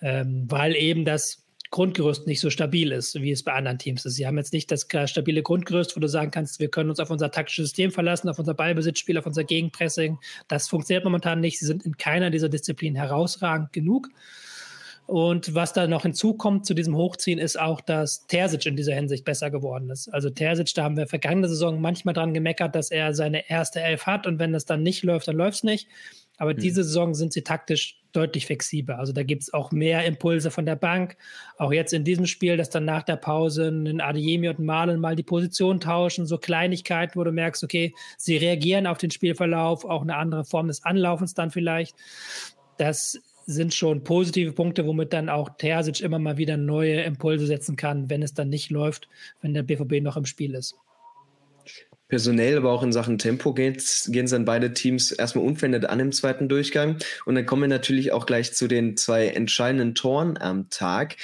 ähm, weil eben das Grundgerüst nicht so stabil ist, wie es bei anderen Teams ist. Sie haben jetzt nicht das stabile Grundgerüst, wo du sagen kannst, wir können uns auf unser taktisches System verlassen, auf unser Ballbesitzspiel, auf unser Gegenpressing. Das funktioniert momentan nicht. Sie sind in keiner dieser Disziplinen herausragend genug. Und was da noch hinzukommt zu diesem Hochziehen, ist auch, dass Terzic in dieser Hinsicht besser geworden ist. Also Terzic, da haben wir vergangene Saison manchmal dran gemeckert, dass er seine erste Elf hat und wenn das dann nicht läuft, dann läuft es nicht. Aber mhm. diese Saison sind sie taktisch deutlich flexibler. Also da gibt es auch mehr Impulse von der Bank. Auch jetzt in diesem Spiel, dass dann nach der Pause ein Adeyemi und Malen mal die Position tauschen, so Kleinigkeiten, wo du merkst, okay, sie reagieren auf den Spielverlauf, auch eine andere Form des Anlaufens dann vielleicht. Das sind schon positive Punkte, womit dann auch Terzic immer mal wieder neue Impulse setzen kann, wenn es dann nicht läuft, wenn der BVB noch im Spiel ist personell, aber auch in Sachen Tempo gehen es dann beide Teams erstmal unverändert an im zweiten Durchgang. Und dann kommen wir natürlich auch gleich zu den zwei entscheidenden Toren am Tag.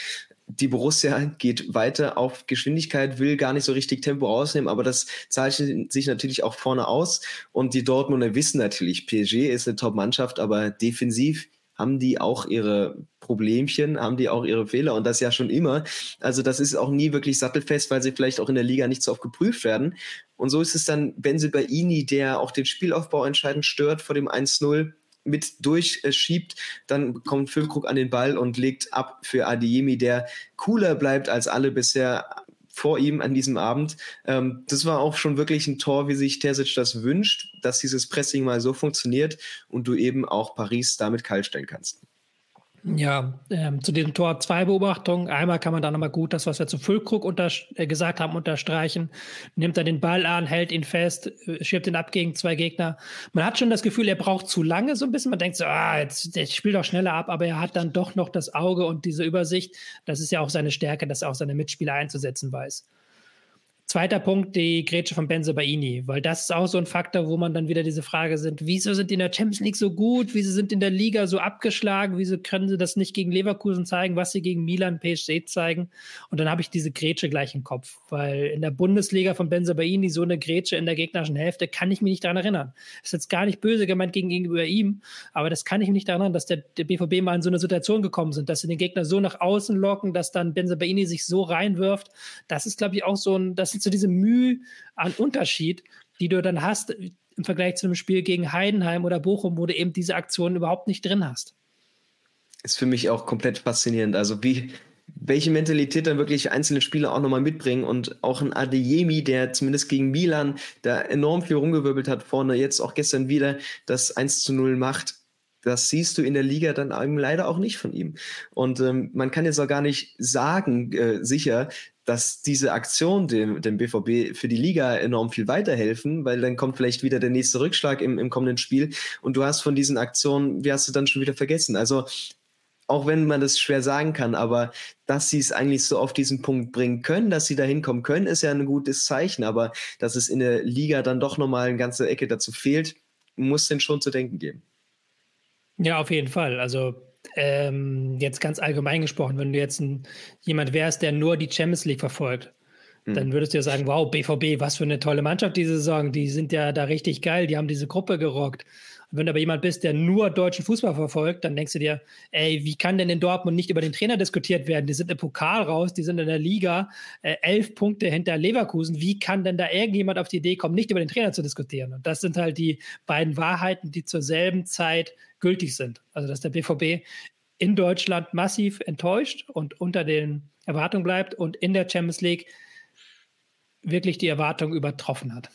Die Borussia geht weiter auf Geschwindigkeit, will gar nicht so richtig Tempo rausnehmen, aber das zeichnet sich natürlich auch vorne aus. Und die Dortmunder wissen natürlich, PSG ist eine Top-Mannschaft, aber defensiv haben die auch ihre Problemchen, haben die auch ihre Fehler und das ja schon immer. Also das ist auch nie wirklich sattelfest, weil sie vielleicht auch in der Liga nicht so oft geprüft werden. Und so ist es dann Benzibaini, der auch den Spielaufbau entscheidend stört vor dem 1-0 mit durchschiebt, dann kommt Füllkrug an den Ball und legt ab für Adeyemi, der cooler bleibt als alle bisher vor ihm an diesem Abend. Ähm, das war auch schon wirklich ein Tor, wie sich Terzic das wünscht, dass dieses Pressing mal so funktioniert und du eben auch Paris damit kaltstellen kannst. Ja, ähm, zu diesem Tor zwei Beobachtungen. Einmal kann man da nochmal gut das, was wir zu Füllkrug äh, gesagt haben, unterstreichen. Nimmt er den Ball an, hält ihn fest, äh, schiebt ihn ab gegen zwei Gegner. Man hat schon das Gefühl, er braucht zu lange so ein bisschen. Man denkt so, ah, jetzt, jetzt spielt doch schneller ab, aber er hat dann doch noch das Auge und diese Übersicht. Das ist ja auch seine Stärke, dass er auch seine Mitspieler einzusetzen weiß. Zweiter Punkt, die Grätsche von Benze Baini, weil das ist auch so ein Faktor, wo man dann wieder diese Frage sind, wieso sind die in der Champions League so gut, wieso sind in der Liga so abgeschlagen, wieso können sie das nicht gegen Leverkusen zeigen, was sie gegen Milan, PSG zeigen und dann habe ich diese Grätsche gleich im Kopf, weil in der Bundesliga von Benze Baini so eine Grätsche in der gegnerischen Hälfte kann ich mich nicht daran erinnern. Ist jetzt gar nicht böse gemeint gegenüber ihm, aber das kann ich mich nicht daran erinnern, dass der, der BVB mal in so eine Situation gekommen sind, dass sie den Gegner so nach außen locken, dass dann Benze Baini sich so reinwirft. Das ist, glaube ich, auch so ein, das sind so diese Mühe an Unterschied, die du dann hast im Vergleich zu einem Spiel gegen Heidenheim oder Bochum, wo du eben diese Aktionen überhaupt nicht drin hast. Ist für mich auch komplett faszinierend. Also wie, welche Mentalität dann wirklich einzelne Spieler auch nochmal mitbringen und auch ein Adeyemi, der zumindest gegen Milan da enorm viel rumgewirbelt hat vorne, jetzt auch gestern wieder das 1 zu 0 macht. Das siehst du in der Liga dann eben leider auch nicht von ihm. Und ähm, man kann jetzt auch gar nicht sagen, äh, sicher, dass diese Aktion dem, dem BVB für die Liga enorm viel weiterhelfen, weil dann kommt vielleicht wieder der nächste Rückschlag im, im kommenden Spiel und du hast von diesen Aktionen, wie hast du dann schon wieder vergessen? Also auch wenn man das schwer sagen kann, aber dass sie es eigentlich so auf diesen Punkt bringen können, dass sie da hinkommen können, ist ja ein gutes Zeichen. Aber dass es in der Liga dann doch nochmal eine ganze Ecke dazu fehlt, muss denn schon zu denken geben. Ja, auf jeden Fall. Also ähm, jetzt ganz allgemein gesprochen, wenn du jetzt ein, jemand wärst, der nur die Champions League verfolgt, mhm. dann würdest du ja sagen, wow, BVB, was für eine tolle Mannschaft diese Saison, die sind ja da richtig geil, die haben diese Gruppe gerockt. Wenn du aber jemand bist, der nur deutschen Fußball verfolgt, dann denkst du dir, ey, wie kann denn in Dortmund nicht über den Trainer diskutiert werden? Die sind im Pokal raus, die sind in der Liga, äh, elf Punkte hinter Leverkusen. Wie kann denn da irgendjemand auf die Idee kommen, nicht über den Trainer zu diskutieren? Und das sind halt die beiden Wahrheiten, die zur selben Zeit gültig sind. Also dass der BVB in Deutschland massiv enttäuscht und unter den Erwartungen bleibt und in der Champions League wirklich die Erwartungen übertroffen hat.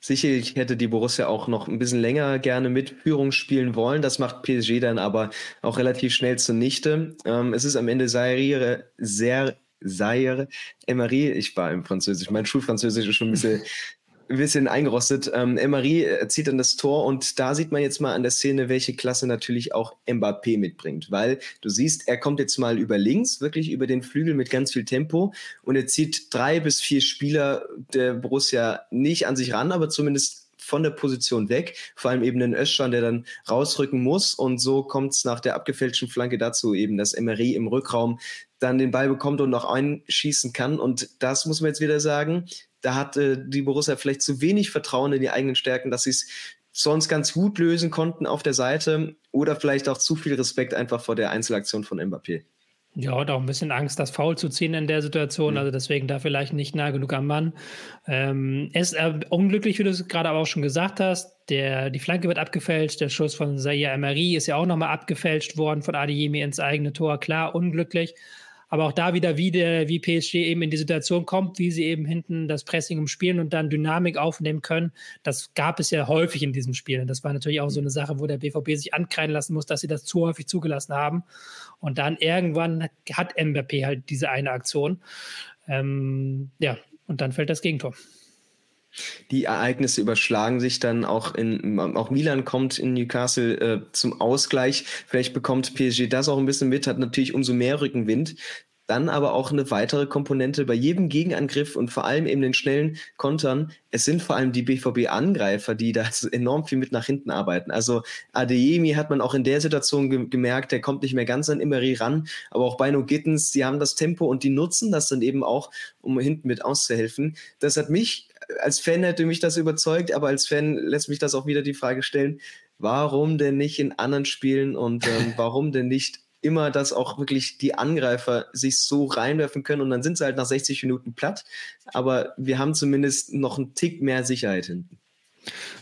Sicherlich hätte die Borussia auch noch ein bisschen länger gerne mit Führung spielen wollen. Das macht PSG dann aber auch relativ schnell zunichte. Ähm, es ist am Ende sehr, sehr Zaire Emery, ich war im Französisch, mein Schulfranzösisch ist schon ein bisschen ein bisschen eingerostet. Ähm, Emery zieht dann das Tor und da sieht man jetzt mal an der Szene, welche Klasse natürlich auch Mbappé mitbringt, weil du siehst, er kommt jetzt mal über links, wirklich über den Flügel mit ganz viel Tempo und er zieht drei bis vier Spieler der Borussia nicht an sich ran, aber zumindest von der Position weg, vor allem eben den Öschern, der dann rausrücken muss. Und so kommt es nach der abgefälschten Flanke dazu eben, dass Emery im Rückraum dann den Ball bekommt und noch einschießen kann. Und das muss man jetzt wieder sagen, da hatte die Borussia vielleicht zu wenig Vertrauen in die eigenen Stärken, dass sie es sonst ganz gut lösen konnten auf der Seite oder vielleicht auch zu viel Respekt einfach vor der Einzelaktion von Mbappé. Ja, und auch ein bisschen Angst, das Foul zu ziehen in der Situation. Mhm. Also deswegen da vielleicht nicht nah genug am Mann. Ähm, es ist äh, unglücklich, wie du es gerade aber auch schon gesagt hast. Der, die Flanke wird abgefälscht. Der Schuss von Zaya Emery ist ja auch nochmal abgefälscht worden von Adeyemi ins eigene Tor. Klar, unglücklich. Aber auch da wieder, wie, der, wie PSG eben in die Situation kommt, wie sie eben hinten das Pressing umspielen und dann Dynamik aufnehmen können, das gab es ja häufig in diesem Spiel. Und das war natürlich auch so eine Sache, wo der BVB sich ankreiden lassen muss, dass sie das zu häufig zugelassen haben. Und dann irgendwann hat Mbappé halt diese eine Aktion. Ähm, ja, und dann fällt das Gegentor. Die Ereignisse überschlagen sich dann auch in, auch Milan kommt in Newcastle äh, zum Ausgleich. Vielleicht bekommt PSG das auch ein bisschen mit, hat natürlich umso mehr Rückenwind. Dann aber auch eine weitere Komponente bei jedem Gegenangriff und vor allem eben den schnellen Kontern. Es sind vor allem die BVB-Angreifer, die da enorm viel mit nach hinten arbeiten. Also Adeyemi hat man auch in der Situation ge gemerkt, der kommt nicht mehr ganz an Emery ran. Aber auch Bino Gittens, die haben das Tempo und die nutzen das dann eben auch, um hinten mit auszuhelfen. Das hat mich als Fan hätte mich das überzeugt, aber als Fan lässt mich das auch wieder die Frage stellen, warum denn nicht in anderen Spielen und ähm, warum denn nicht immer, dass auch wirklich die Angreifer sich so reinwerfen können und dann sind sie halt nach 60 Minuten platt, aber wir haben zumindest noch einen Tick mehr Sicherheit hinten.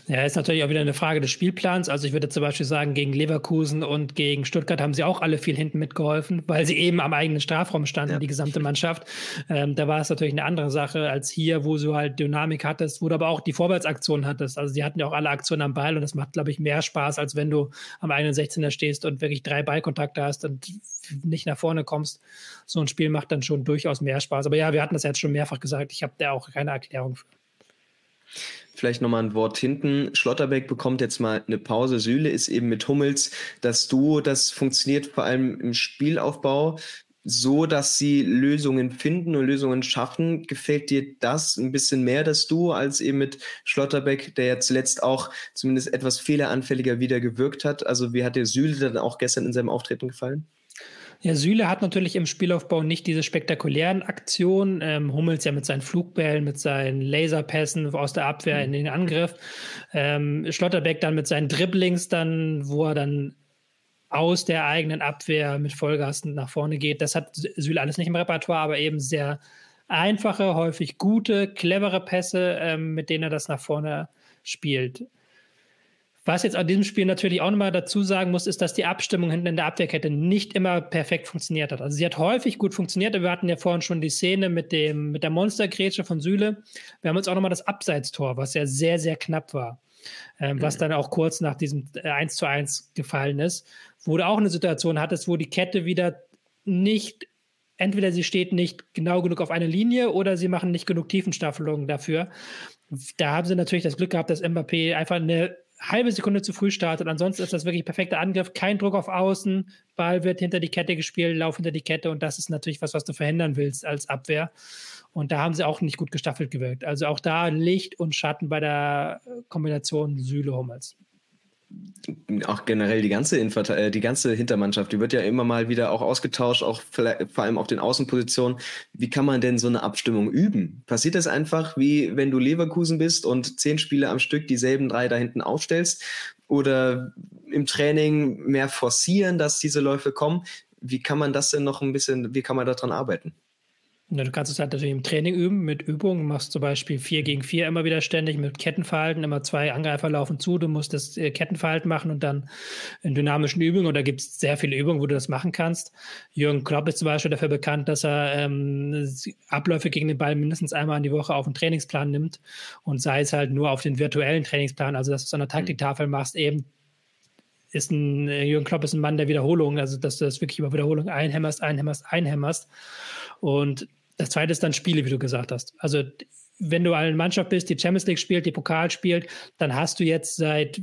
Ja, ist natürlich auch wieder eine Frage des Spielplans. Also ich würde zum Beispiel sagen, gegen Leverkusen und gegen Stuttgart haben sie auch alle viel hinten mitgeholfen, weil sie eben am eigenen Strafraum standen, ja. die gesamte Mannschaft. Ähm, da war es natürlich eine andere Sache als hier, wo du halt Dynamik hattest, wo du aber auch die Vorwärtsaktion hattest. Also sie hatten ja auch alle Aktionen am Ball und das macht, glaube ich, mehr Spaß, als wenn du am eigenen 16er stehst und wirklich drei Ballkontakte hast und nicht nach vorne kommst. So ein Spiel macht dann schon durchaus mehr Spaß. Aber ja, wir hatten das jetzt schon mehrfach gesagt. Ich habe da auch keine Erklärung für. Vielleicht nochmal ein Wort hinten. Schlotterbeck bekommt jetzt mal eine Pause. Süle ist eben mit Hummels das Duo, das funktioniert vor allem im Spielaufbau. so, dass sie Lösungen finden und Lösungen schaffen. Gefällt dir das ein bisschen mehr, das du, als eben mit Schlotterbeck, der ja zuletzt auch zumindest etwas fehleranfälliger wieder gewirkt hat? Also wie hat dir Süle dann auch gestern in seinem Auftreten gefallen? Ja, Süle hat natürlich im Spielaufbau nicht diese spektakulären Aktionen. Ähm, Hummels ja mit seinen Flugbällen, mit seinen Laserpässen aus der Abwehr in den Angriff. Ähm, Schlotterbeck dann mit seinen Dribblings dann, wo er dann aus der eigenen Abwehr mit Vollgas nach vorne geht. Das hat Süle alles nicht im Repertoire, aber eben sehr einfache, häufig gute, clevere Pässe, ähm, mit denen er das nach vorne spielt. Was jetzt an diesem Spiel natürlich auch nochmal dazu sagen muss, ist, dass die Abstimmung hinten in der Abwehrkette nicht immer perfekt funktioniert hat. Also sie hat häufig gut funktioniert. Wir hatten ja vorhin schon die Szene mit, dem, mit der Monstergrätsche von Süle. Wir haben uns auch nochmal das Abseitstor, was ja sehr, sehr knapp war. Ähm, mhm. Was dann auch kurz nach diesem 1 äh, zu 1 gefallen ist wo du auch eine Situation hattest, wo die Kette wieder nicht, entweder sie steht nicht genau genug auf einer Linie oder sie machen nicht genug Tiefenstaffelungen dafür. Da haben sie natürlich das Glück gehabt, dass Mbappé einfach eine halbe Sekunde zu früh startet. Ansonsten ist das wirklich perfekter Angriff. Kein Druck auf Außen. Ball wird hinter die Kette gespielt, Lauf hinter die Kette. Und das ist natürlich was, was du verhindern willst als Abwehr. Und da haben sie auch nicht gut gestaffelt gewirkt. Also auch da Licht und Schatten bei der Kombination Süle-Hummels auch generell die ganze, äh, die ganze Hintermannschaft, die wird ja immer mal wieder auch ausgetauscht, auch vor allem auf den Außenpositionen. Wie kann man denn so eine Abstimmung üben? Passiert das einfach, wie wenn du Leverkusen bist und zehn Spiele am Stück dieselben drei da hinten aufstellst? Oder im Training mehr forcieren, dass diese Läufe kommen? Wie kann man das denn noch ein bisschen, wie kann man daran arbeiten? Ja, du kannst es halt natürlich im Training üben mit Übungen. Machst zum Beispiel 4 gegen 4 immer wieder ständig mit Kettenverhalten. Immer zwei Angreifer laufen zu. Du musst das äh, Kettenverhalten machen und dann in dynamischen Übungen. Und da gibt es sehr viele Übungen, wo du das machen kannst. Jürgen Klopp ist zum Beispiel dafür bekannt, dass er ähm, Abläufe gegen den Ball mindestens einmal in die Woche auf den Trainingsplan nimmt. Und sei es halt nur auf den virtuellen Trainingsplan, also dass du es an der Taktiktafel machst, eben ist ein, äh, Jürgen Klopp ist ein Mann der Wiederholung, also dass du das wirklich über Wiederholung einhämmerst, einhämmerst, einhämmerst. Und das zweite ist dann Spiele, wie du gesagt hast. Also, wenn du eine Mannschaft bist, die Champions League spielt, die Pokal spielt, dann hast du jetzt seit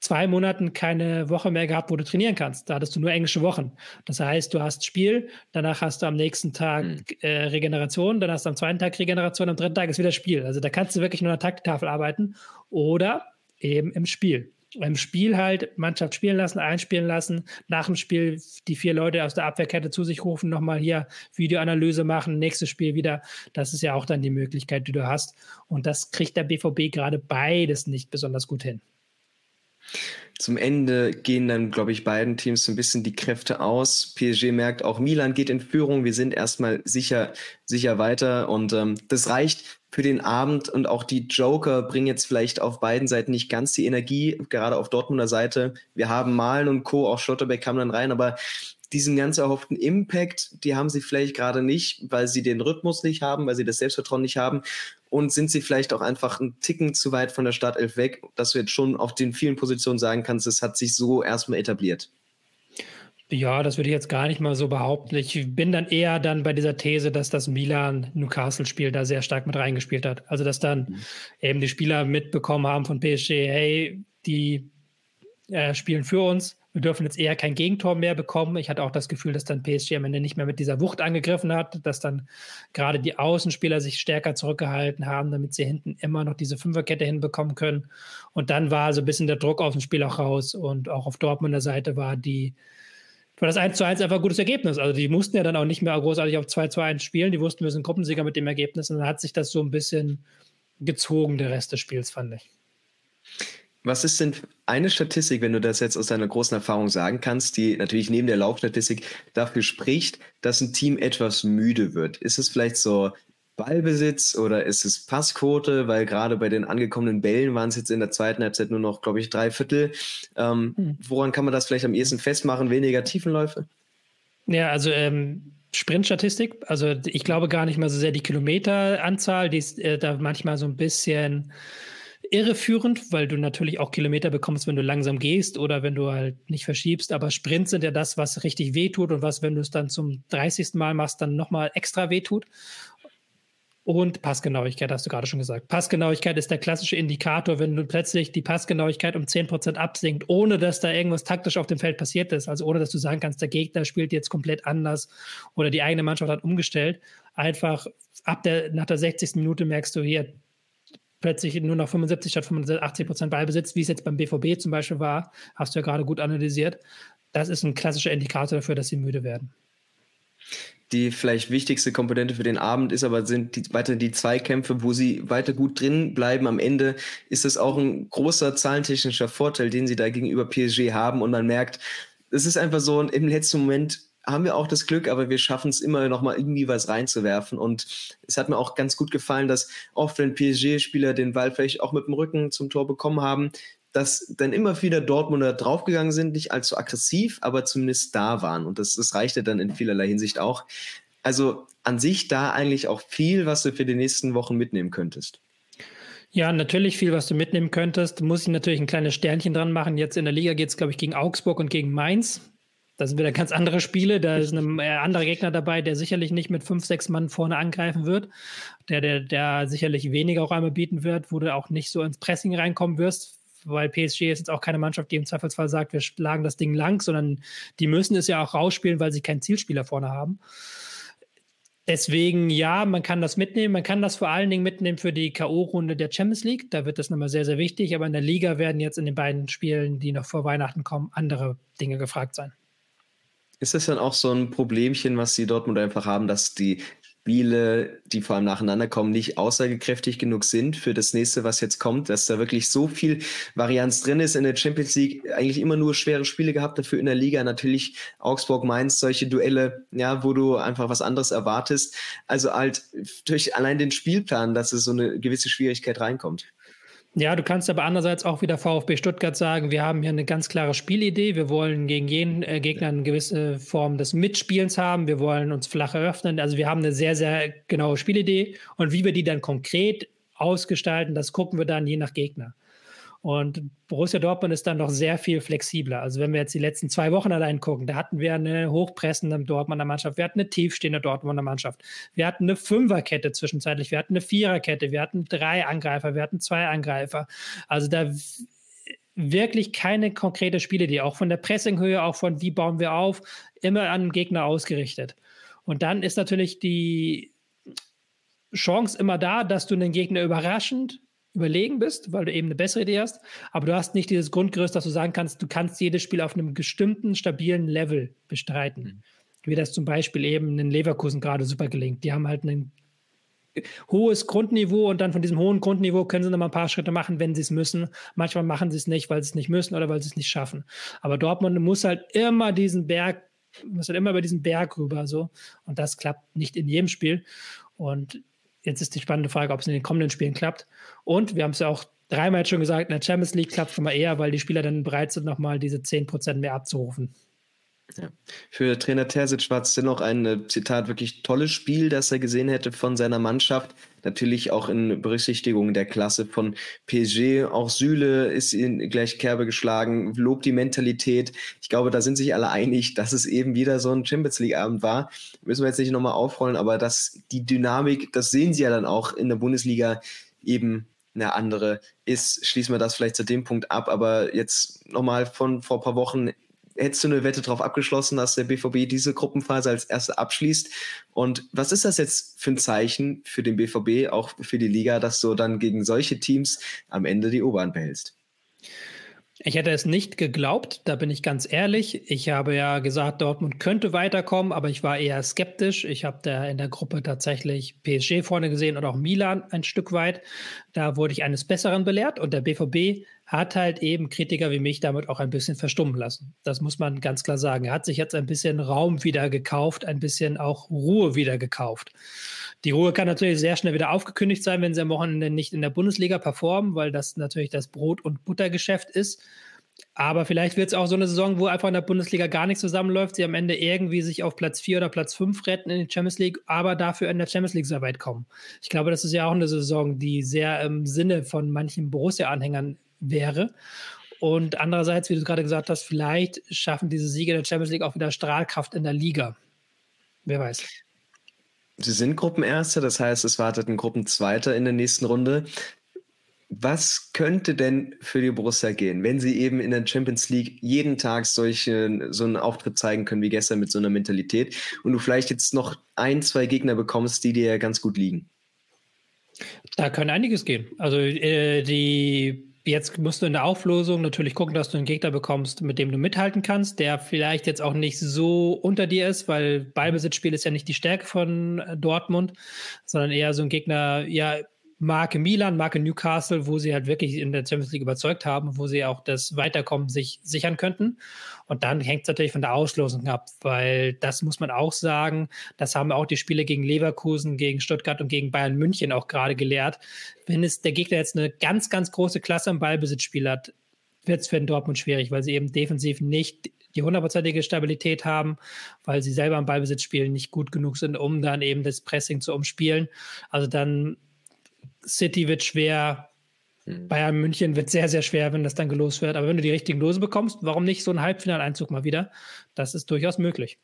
zwei Monaten keine Woche mehr gehabt, wo du trainieren kannst. Da hattest du nur englische Wochen. Das heißt, du hast Spiel, danach hast du am nächsten Tag mhm. äh, Regeneration, dann hast du am zweiten Tag Regeneration, am dritten Tag ist wieder Spiel. Also da kannst du wirklich nur an der Takttafel arbeiten oder eben im Spiel im Spiel halt Mannschaft spielen lassen, einspielen lassen, nach dem Spiel die vier Leute aus der Abwehrkette zu sich rufen, nochmal hier Videoanalyse machen, nächstes Spiel wieder. Das ist ja auch dann die Möglichkeit, die du hast. Und das kriegt der BVB gerade beides nicht besonders gut hin. Zum Ende gehen dann, glaube ich, beiden Teams so ein bisschen die Kräfte aus. PSG merkt, auch Milan geht in Führung. Wir sind erstmal sicher, sicher weiter. Und ähm, das reicht für den Abend und auch die Joker bringen jetzt vielleicht auf beiden Seiten nicht ganz die Energie, gerade auf Dortmunder Seite. Wir haben Malen und Co., auch Schlotterbeck kam dann rein, aber diesen ganz erhofften Impact, die haben sie vielleicht gerade nicht, weil sie den Rhythmus nicht haben, weil sie das Selbstvertrauen nicht haben und sind sie vielleicht auch einfach einen Ticken zu weit von der Startelf weg, dass du jetzt schon auf den vielen Positionen sagen kannst, es hat sich so erstmal etabliert. Ja, das würde ich jetzt gar nicht mal so behaupten. Ich bin dann eher dann bei dieser These, dass das Milan-Newcastle-Spiel da sehr stark mit reingespielt hat. Also, dass dann mhm. eben die Spieler mitbekommen haben von PSG, hey, die äh, spielen für uns. Wir dürfen jetzt eher kein Gegentor mehr bekommen. Ich hatte auch das Gefühl, dass dann PSG am Ende nicht mehr mit dieser Wucht angegriffen hat, dass dann gerade die Außenspieler sich stärker zurückgehalten haben, damit sie hinten immer noch diese Fünferkette hinbekommen können. Und dann war so ein bisschen der Druck auf dem Spiel auch raus. Und auch auf Dortmunder Seite war die, war das 1 zu 1 einfach ein gutes Ergebnis. Also die mussten ja dann auch nicht mehr großartig auf 2 zu 1 spielen. Die wussten, wir sind Gruppensieger mit dem Ergebnis. Und dann hat sich das so ein bisschen gezogen, der Rest des Spiels, fand ich. Was ist denn eine Statistik, wenn du das jetzt aus deiner großen Erfahrung sagen kannst, die natürlich neben der Laufstatistik dafür spricht, dass ein Team etwas müde wird? Ist es vielleicht so Ballbesitz oder ist es Passquote? Weil gerade bei den angekommenen Bällen waren es jetzt in der zweiten Halbzeit nur noch, glaube ich, drei Viertel. Ähm, hm. Woran kann man das vielleicht am ehesten festmachen? Weniger Tiefenläufe? Ja, also ähm, Sprintstatistik. Also ich glaube gar nicht mal so sehr die Kilometeranzahl, die ist äh, da manchmal so ein bisschen irreführend, weil du natürlich auch Kilometer bekommst, wenn du langsam gehst oder wenn du halt nicht verschiebst. Aber Sprints sind ja das, was richtig wehtut und was, wenn du es dann zum 30. Mal machst, dann nochmal extra wehtut. Und Passgenauigkeit, hast du gerade schon gesagt. Passgenauigkeit ist der klassische Indikator, wenn du plötzlich die Passgenauigkeit um 10% absinkt, ohne dass da irgendwas taktisch auf dem Feld passiert ist. Also ohne dass du sagen kannst, der Gegner spielt jetzt komplett anders oder die eigene Mannschaft hat umgestellt. Einfach ab der, nach der 60. Minute merkst du hier, plötzlich nur noch 75 statt 85 Prozent Ballbesitz, wie es jetzt beim BVB zum Beispiel war, hast du ja gerade gut analysiert. Das ist ein klassischer Indikator dafür, dass sie müde werden. Die vielleicht wichtigste Komponente für den Abend ist aber sind die, weiter die Zweikämpfe, wo sie weiter gut drin bleiben. Am Ende ist es auch ein großer zahlentechnischer Vorteil, den sie da gegenüber PSG haben. Und man merkt, es ist einfach so, im letzten Moment haben wir auch das Glück, aber wir schaffen es immer noch mal irgendwie was reinzuwerfen. Und es hat mir auch ganz gut gefallen, dass oft, wenn PSG-Spieler den Ball vielleicht auch mit dem Rücken zum Tor bekommen haben, dass dann immer wieder Dortmunder draufgegangen sind, nicht allzu aggressiv, aber zumindest da waren. Und das, das reichte dann in vielerlei Hinsicht auch. Also an sich da eigentlich auch viel, was du für die nächsten Wochen mitnehmen könntest. Ja, natürlich viel, was du mitnehmen könntest. Muss ich natürlich ein kleines Sternchen dran machen. Jetzt in der Liga geht es, glaube ich, gegen Augsburg und gegen Mainz. Da sind wieder ganz andere Spiele. Da ist ein äh, anderer Gegner dabei, der sicherlich nicht mit fünf, sechs Mann vorne angreifen wird. Der, der, der sicherlich weniger Räume bieten wird, wo du auch nicht so ins Pressing reinkommen wirst weil PSG ist jetzt auch keine Mannschaft, die im Zweifelsfall sagt, wir schlagen das Ding lang, sondern die müssen es ja auch rausspielen, weil sie keinen Zielspieler vorne haben. Deswegen, ja, man kann das mitnehmen. Man kann das vor allen Dingen mitnehmen für die K.O.-Runde der Champions League. Da wird das nochmal sehr, sehr wichtig. Aber in der Liga werden jetzt in den beiden Spielen, die noch vor Weihnachten kommen, andere Dinge gefragt sein. Ist das dann auch so ein Problemchen, was die Dortmund einfach haben, dass die Spiele, die vor allem nacheinander kommen, nicht aussagekräftig genug sind für das nächste, was jetzt kommt, dass da wirklich so viel Varianz drin ist in der Champions League, eigentlich immer nur schwere Spiele gehabt, dafür in der Liga natürlich Augsburg, Mainz, solche Duelle, ja, wo du einfach was anderes erwartest. Also halt durch allein den Spielplan, dass es so eine gewisse Schwierigkeit reinkommt. Ja, du kannst aber andererseits auch wieder VfB Stuttgart sagen, wir haben hier eine ganz klare Spielidee. Wir wollen gegen jeden äh, Gegner eine gewisse Form des Mitspielens haben. Wir wollen uns flach eröffnen. Also wir haben eine sehr, sehr genaue Spielidee. Und wie wir die dann konkret ausgestalten, das gucken wir dann je nach Gegner. Und Borussia Dortmund ist dann noch sehr viel flexibler. Also wenn wir jetzt die letzten zwei Wochen allein gucken, da hatten wir eine hochpressende Dortmunder Mannschaft, wir hatten eine tiefstehende Dortmunder Mannschaft, wir hatten eine Fünferkette zwischenzeitlich, wir hatten eine Viererkette, wir hatten drei Angreifer, wir hatten zwei Angreifer. Also da wirklich keine konkrete Spiele, die auch von der Pressinghöhe, auch von wie bauen wir auf, immer an den Gegner ausgerichtet. Und dann ist natürlich die Chance immer da, dass du den Gegner überraschend überlegen bist, weil du eben eine bessere Idee hast, aber du hast nicht dieses Grundgerüst, dass du sagen kannst, du kannst jedes Spiel auf einem bestimmten, stabilen Level bestreiten. Mhm. Wie das zum Beispiel eben in Leverkusen gerade super gelingt. Die haben halt ein hohes Grundniveau und dann von diesem hohen Grundniveau können sie noch mal ein paar Schritte machen, wenn sie es müssen. Manchmal machen sie es nicht, weil sie es nicht müssen oder weil sie es nicht schaffen. Aber Dortmund muss halt immer diesen Berg, muss halt immer über diesen Berg rüber so und das klappt nicht in jedem Spiel. Und Jetzt ist die spannende Frage, ob es in den kommenden Spielen klappt. Und wir haben es ja auch dreimal schon gesagt, in der Champions League klappt es schon mal eher, weil die Spieler dann bereit sind, nochmal diese 10% mehr abzurufen. Ja. Für Trainer Terzic war es dennoch ein äh, Zitat wirklich tolles Spiel, das er gesehen hätte von seiner Mannschaft. Natürlich auch in Berücksichtigung der Klasse von PSG. Auch Süle ist in gleich Kerbe geschlagen, lobt die Mentalität. Ich glaube, da sind sich alle einig, dass es eben wieder so ein Champions League Abend war. Müssen wir jetzt nicht nochmal aufrollen, aber dass die Dynamik, das sehen sie ja dann auch in der Bundesliga eben eine andere ist. Schließen wir das vielleicht zu dem Punkt ab, aber jetzt nochmal von vor ein paar Wochen hättest du eine Wette darauf abgeschlossen, dass der BVB diese Gruppenphase als erste abschließt. Und was ist das jetzt für ein Zeichen für den BVB, auch für die Liga, dass du dann gegen solche Teams am Ende die Oberhand behältst? Ich hätte es nicht geglaubt, da bin ich ganz ehrlich. Ich habe ja gesagt, Dortmund könnte weiterkommen, aber ich war eher skeptisch. Ich habe da in der Gruppe tatsächlich PSG vorne gesehen und auch Milan ein Stück weit. Da wurde ich eines Besseren belehrt und der BVB hat halt eben Kritiker wie mich damit auch ein bisschen verstummen lassen. Das muss man ganz klar sagen. Er hat sich jetzt ein bisschen Raum wieder gekauft, ein bisschen auch Ruhe wieder gekauft. Die Ruhe kann natürlich sehr schnell wieder aufgekündigt sein, wenn sie am Wochenende nicht in der Bundesliga performen, weil das natürlich das Brot- und Buttergeschäft ist. Aber vielleicht wird es auch so eine Saison, wo einfach in der Bundesliga gar nichts zusammenläuft. Sie am Ende irgendwie sich auf Platz 4 oder Platz 5 retten in die Champions League, aber dafür in der Champions League sehr weit kommen. Ich glaube, das ist ja auch eine Saison, die sehr im Sinne von manchen Borussia-Anhängern wäre. Und andererseits, wie du gerade gesagt hast, vielleicht schaffen diese Siege der Champions League auch wieder Strahlkraft in der Liga. Wer weiß. Sie sind Gruppenerster, das heißt, es wartet ein Gruppenzweiter in der nächsten Runde. Was könnte denn für die Borussia gehen, wenn sie eben in der Champions League jeden Tag solche, so einen Auftritt zeigen können wie gestern mit so einer Mentalität und du vielleicht jetzt noch ein, zwei Gegner bekommst, die dir ganz gut liegen? Da kann einiges gehen. Also äh, die Jetzt musst du in der Auflösung natürlich gucken, dass du einen Gegner bekommst, mit dem du mithalten kannst, der vielleicht jetzt auch nicht so unter dir ist, weil Ballbesitzspiel ist ja nicht die Stärke von Dortmund, sondern eher so ein Gegner, ja, Marke Milan, Marke Newcastle, wo sie halt wirklich in der Champions League überzeugt haben, wo sie auch das Weiterkommen sich sichern könnten. Und dann hängt es natürlich von der Auslosung ab, weil das muss man auch sagen, das haben auch die Spiele gegen Leverkusen, gegen Stuttgart und gegen Bayern München auch gerade gelehrt. Wenn es der Gegner jetzt eine ganz, ganz große Klasse im Ballbesitzspiel hat, wird es für den Dortmund schwierig, weil sie eben defensiv nicht die hundertprozentige Stabilität haben, weil sie selber im Ballbesitzspiel nicht gut genug sind, um dann eben das Pressing zu umspielen. Also dann City wird schwer. Mhm. Bayern München wird sehr, sehr schwer, wenn das dann gelost wird. Aber wenn du die richtigen Lose bekommst, warum nicht so ein Halbfinaleinzug mal wieder? Das ist durchaus möglich.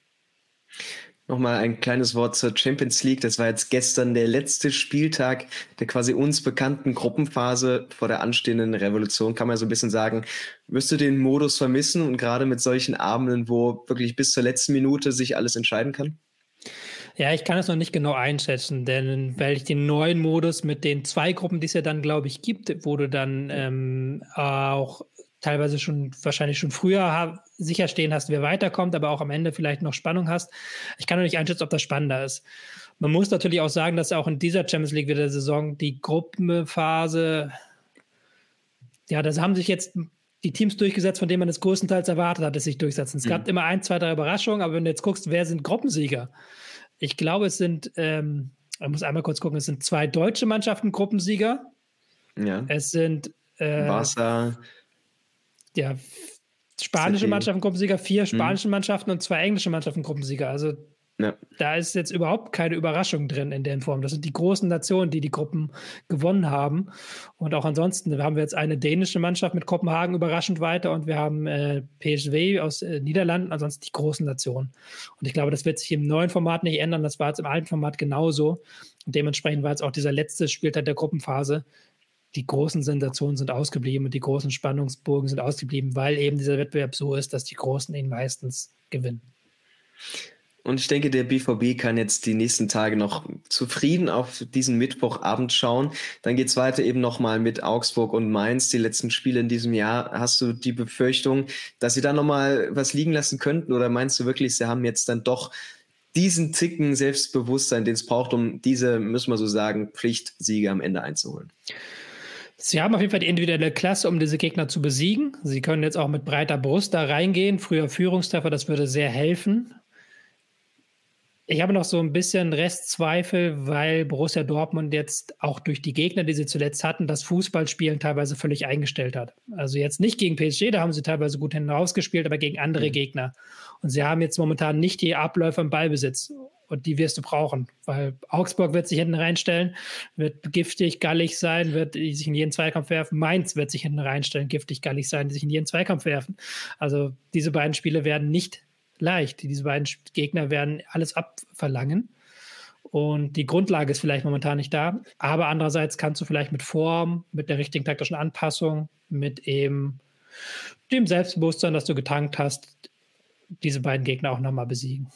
Nochmal ein kleines Wort zur Champions League. Das war jetzt gestern der letzte Spieltag der quasi uns bekannten Gruppenphase vor der anstehenden Revolution. Kann man so ein bisschen sagen, wirst du den Modus vermissen und gerade mit solchen Abenden, wo wirklich bis zur letzten Minute sich alles entscheiden kann? Ja, ich kann es noch nicht genau einschätzen, denn weil ich den neuen Modus mit den zwei Gruppen, die es ja dann, glaube ich, gibt, wo du dann ähm, auch teilweise schon wahrscheinlich schon früher sicherstehen hast, wer weiterkommt, aber auch am Ende vielleicht noch Spannung hast. Ich kann noch nicht einschätzen, ob das spannender ist. Man muss natürlich auch sagen, dass auch in dieser Champions League wieder Saison die Gruppenphase, ja, das haben sich jetzt die Teams durchgesetzt, von denen man es größtenteils erwartet hat, dass sich durchsetzen. Es mhm. gab immer ein, zwei, drei Überraschungen, aber wenn du jetzt guckst, wer sind Gruppensieger? Ich glaube, es sind, ähm, ich muss einmal kurz gucken, es sind zwei deutsche Mannschaften Gruppensieger. Ja. Es sind äh, Barca. Ja, spanische City. Mannschaften Gruppensieger, vier mhm. spanische mhm. Mannschaften und zwei englische Mannschaften Gruppensieger. Also ja. Da ist jetzt überhaupt keine Überraschung drin in der Form. Das sind die großen Nationen, die die Gruppen gewonnen haben. Und auch ansonsten haben wir jetzt eine dänische Mannschaft mit Kopenhagen überraschend weiter und wir haben äh, PSV aus äh, Niederlanden, ansonsten die großen Nationen. Und ich glaube, das wird sich im neuen Format nicht ändern. Das war jetzt im alten Format genauso. Und dementsprechend war jetzt auch dieser letzte Spieltag der Gruppenphase. Die großen Sensationen sind ausgeblieben und die großen Spannungsburgen sind ausgeblieben, weil eben dieser Wettbewerb so ist, dass die Großen ihn meistens gewinnen. Und ich denke, der BVB kann jetzt die nächsten Tage noch zufrieden auf diesen Mittwochabend schauen. Dann geht es weiter eben nochmal mit Augsburg und Mainz, die letzten Spiele in diesem Jahr. Hast du die Befürchtung, dass sie da nochmal was liegen lassen könnten? Oder meinst du wirklich, sie haben jetzt dann doch diesen Ticken Selbstbewusstsein, den es braucht, um diese, müssen wir so sagen, Pflichtsiege am Ende einzuholen? Sie haben auf jeden Fall die individuelle Klasse, um diese Gegner zu besiegen. Sie können jetzt auch mit breiter Brust da reingehen. Früher Führungstreffer, das würde sehr helfen. Ich habe noch so ein bisschen Restzweifel, weil Borussia Dortmund jetzt auch durch die Gegner, die sie zuletzt hatten, das Fußballspielen teilweise völlig eingestellt hat. Also jetzt nicht gegen PSG, da haben sie teilweise gut hinausgespielt, aber gegen andere mhm. Gegner. Und sie haben jetzt momentan nicht die Abläufe im Ballbesitz. Und die wirst du brauchen, weil Augsburg wird sich hinten reinstellen, wird giftig, gallig sein, wird sich in jeden Zweikampf werfen. Mainz wird sich hinten reinstellen, giftig, gallig sein, sich in jeden Zweikampf werfen. Also diese beiden Spiele werden nicht leicht. Diese beiden Gegner werden alles abverlangen. Und die Grundlage ist vielleicht momentan nicht da. Aber andererseits kannst du vielleicht mit Form, mit der richtigen taktischen Anpassung, mit eben dem Selbstbewusstsein, das du getankt hast, diese beiden Gegner auch nochmal besiegen.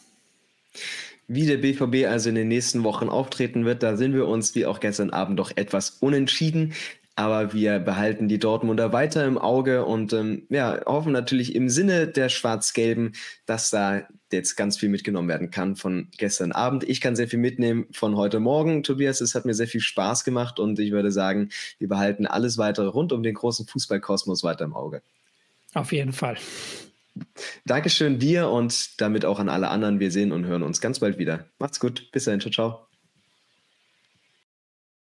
Wie der BVB also in den nächsten Wochen auftreten wird, da sind wir uns wie auch gestern Abend doch etwas unentschieden. Aber wir behalten die Dortmunder weiter im Auge und ähm, ja, hoffen natürlich im Sinne der Schwarz-Gelben, dass da jetzt ganz viel mitgenommen werden kann von gestern Abend. Ich kann sehr viel mitnehmen von heute Morgen, Tobias. Es hat mir sehr viel Spaß gemacht und ich würde sagen, wir behalten alles weitere rund um den großen Fußballkosmos weiter im Auge. Auf jeden Fall. Dankeschön dir und damit auch an alle anderen. Wir sehen und hören uns ganz bald wieder. Macht's gut. Bis dahin. Ciao, ciao.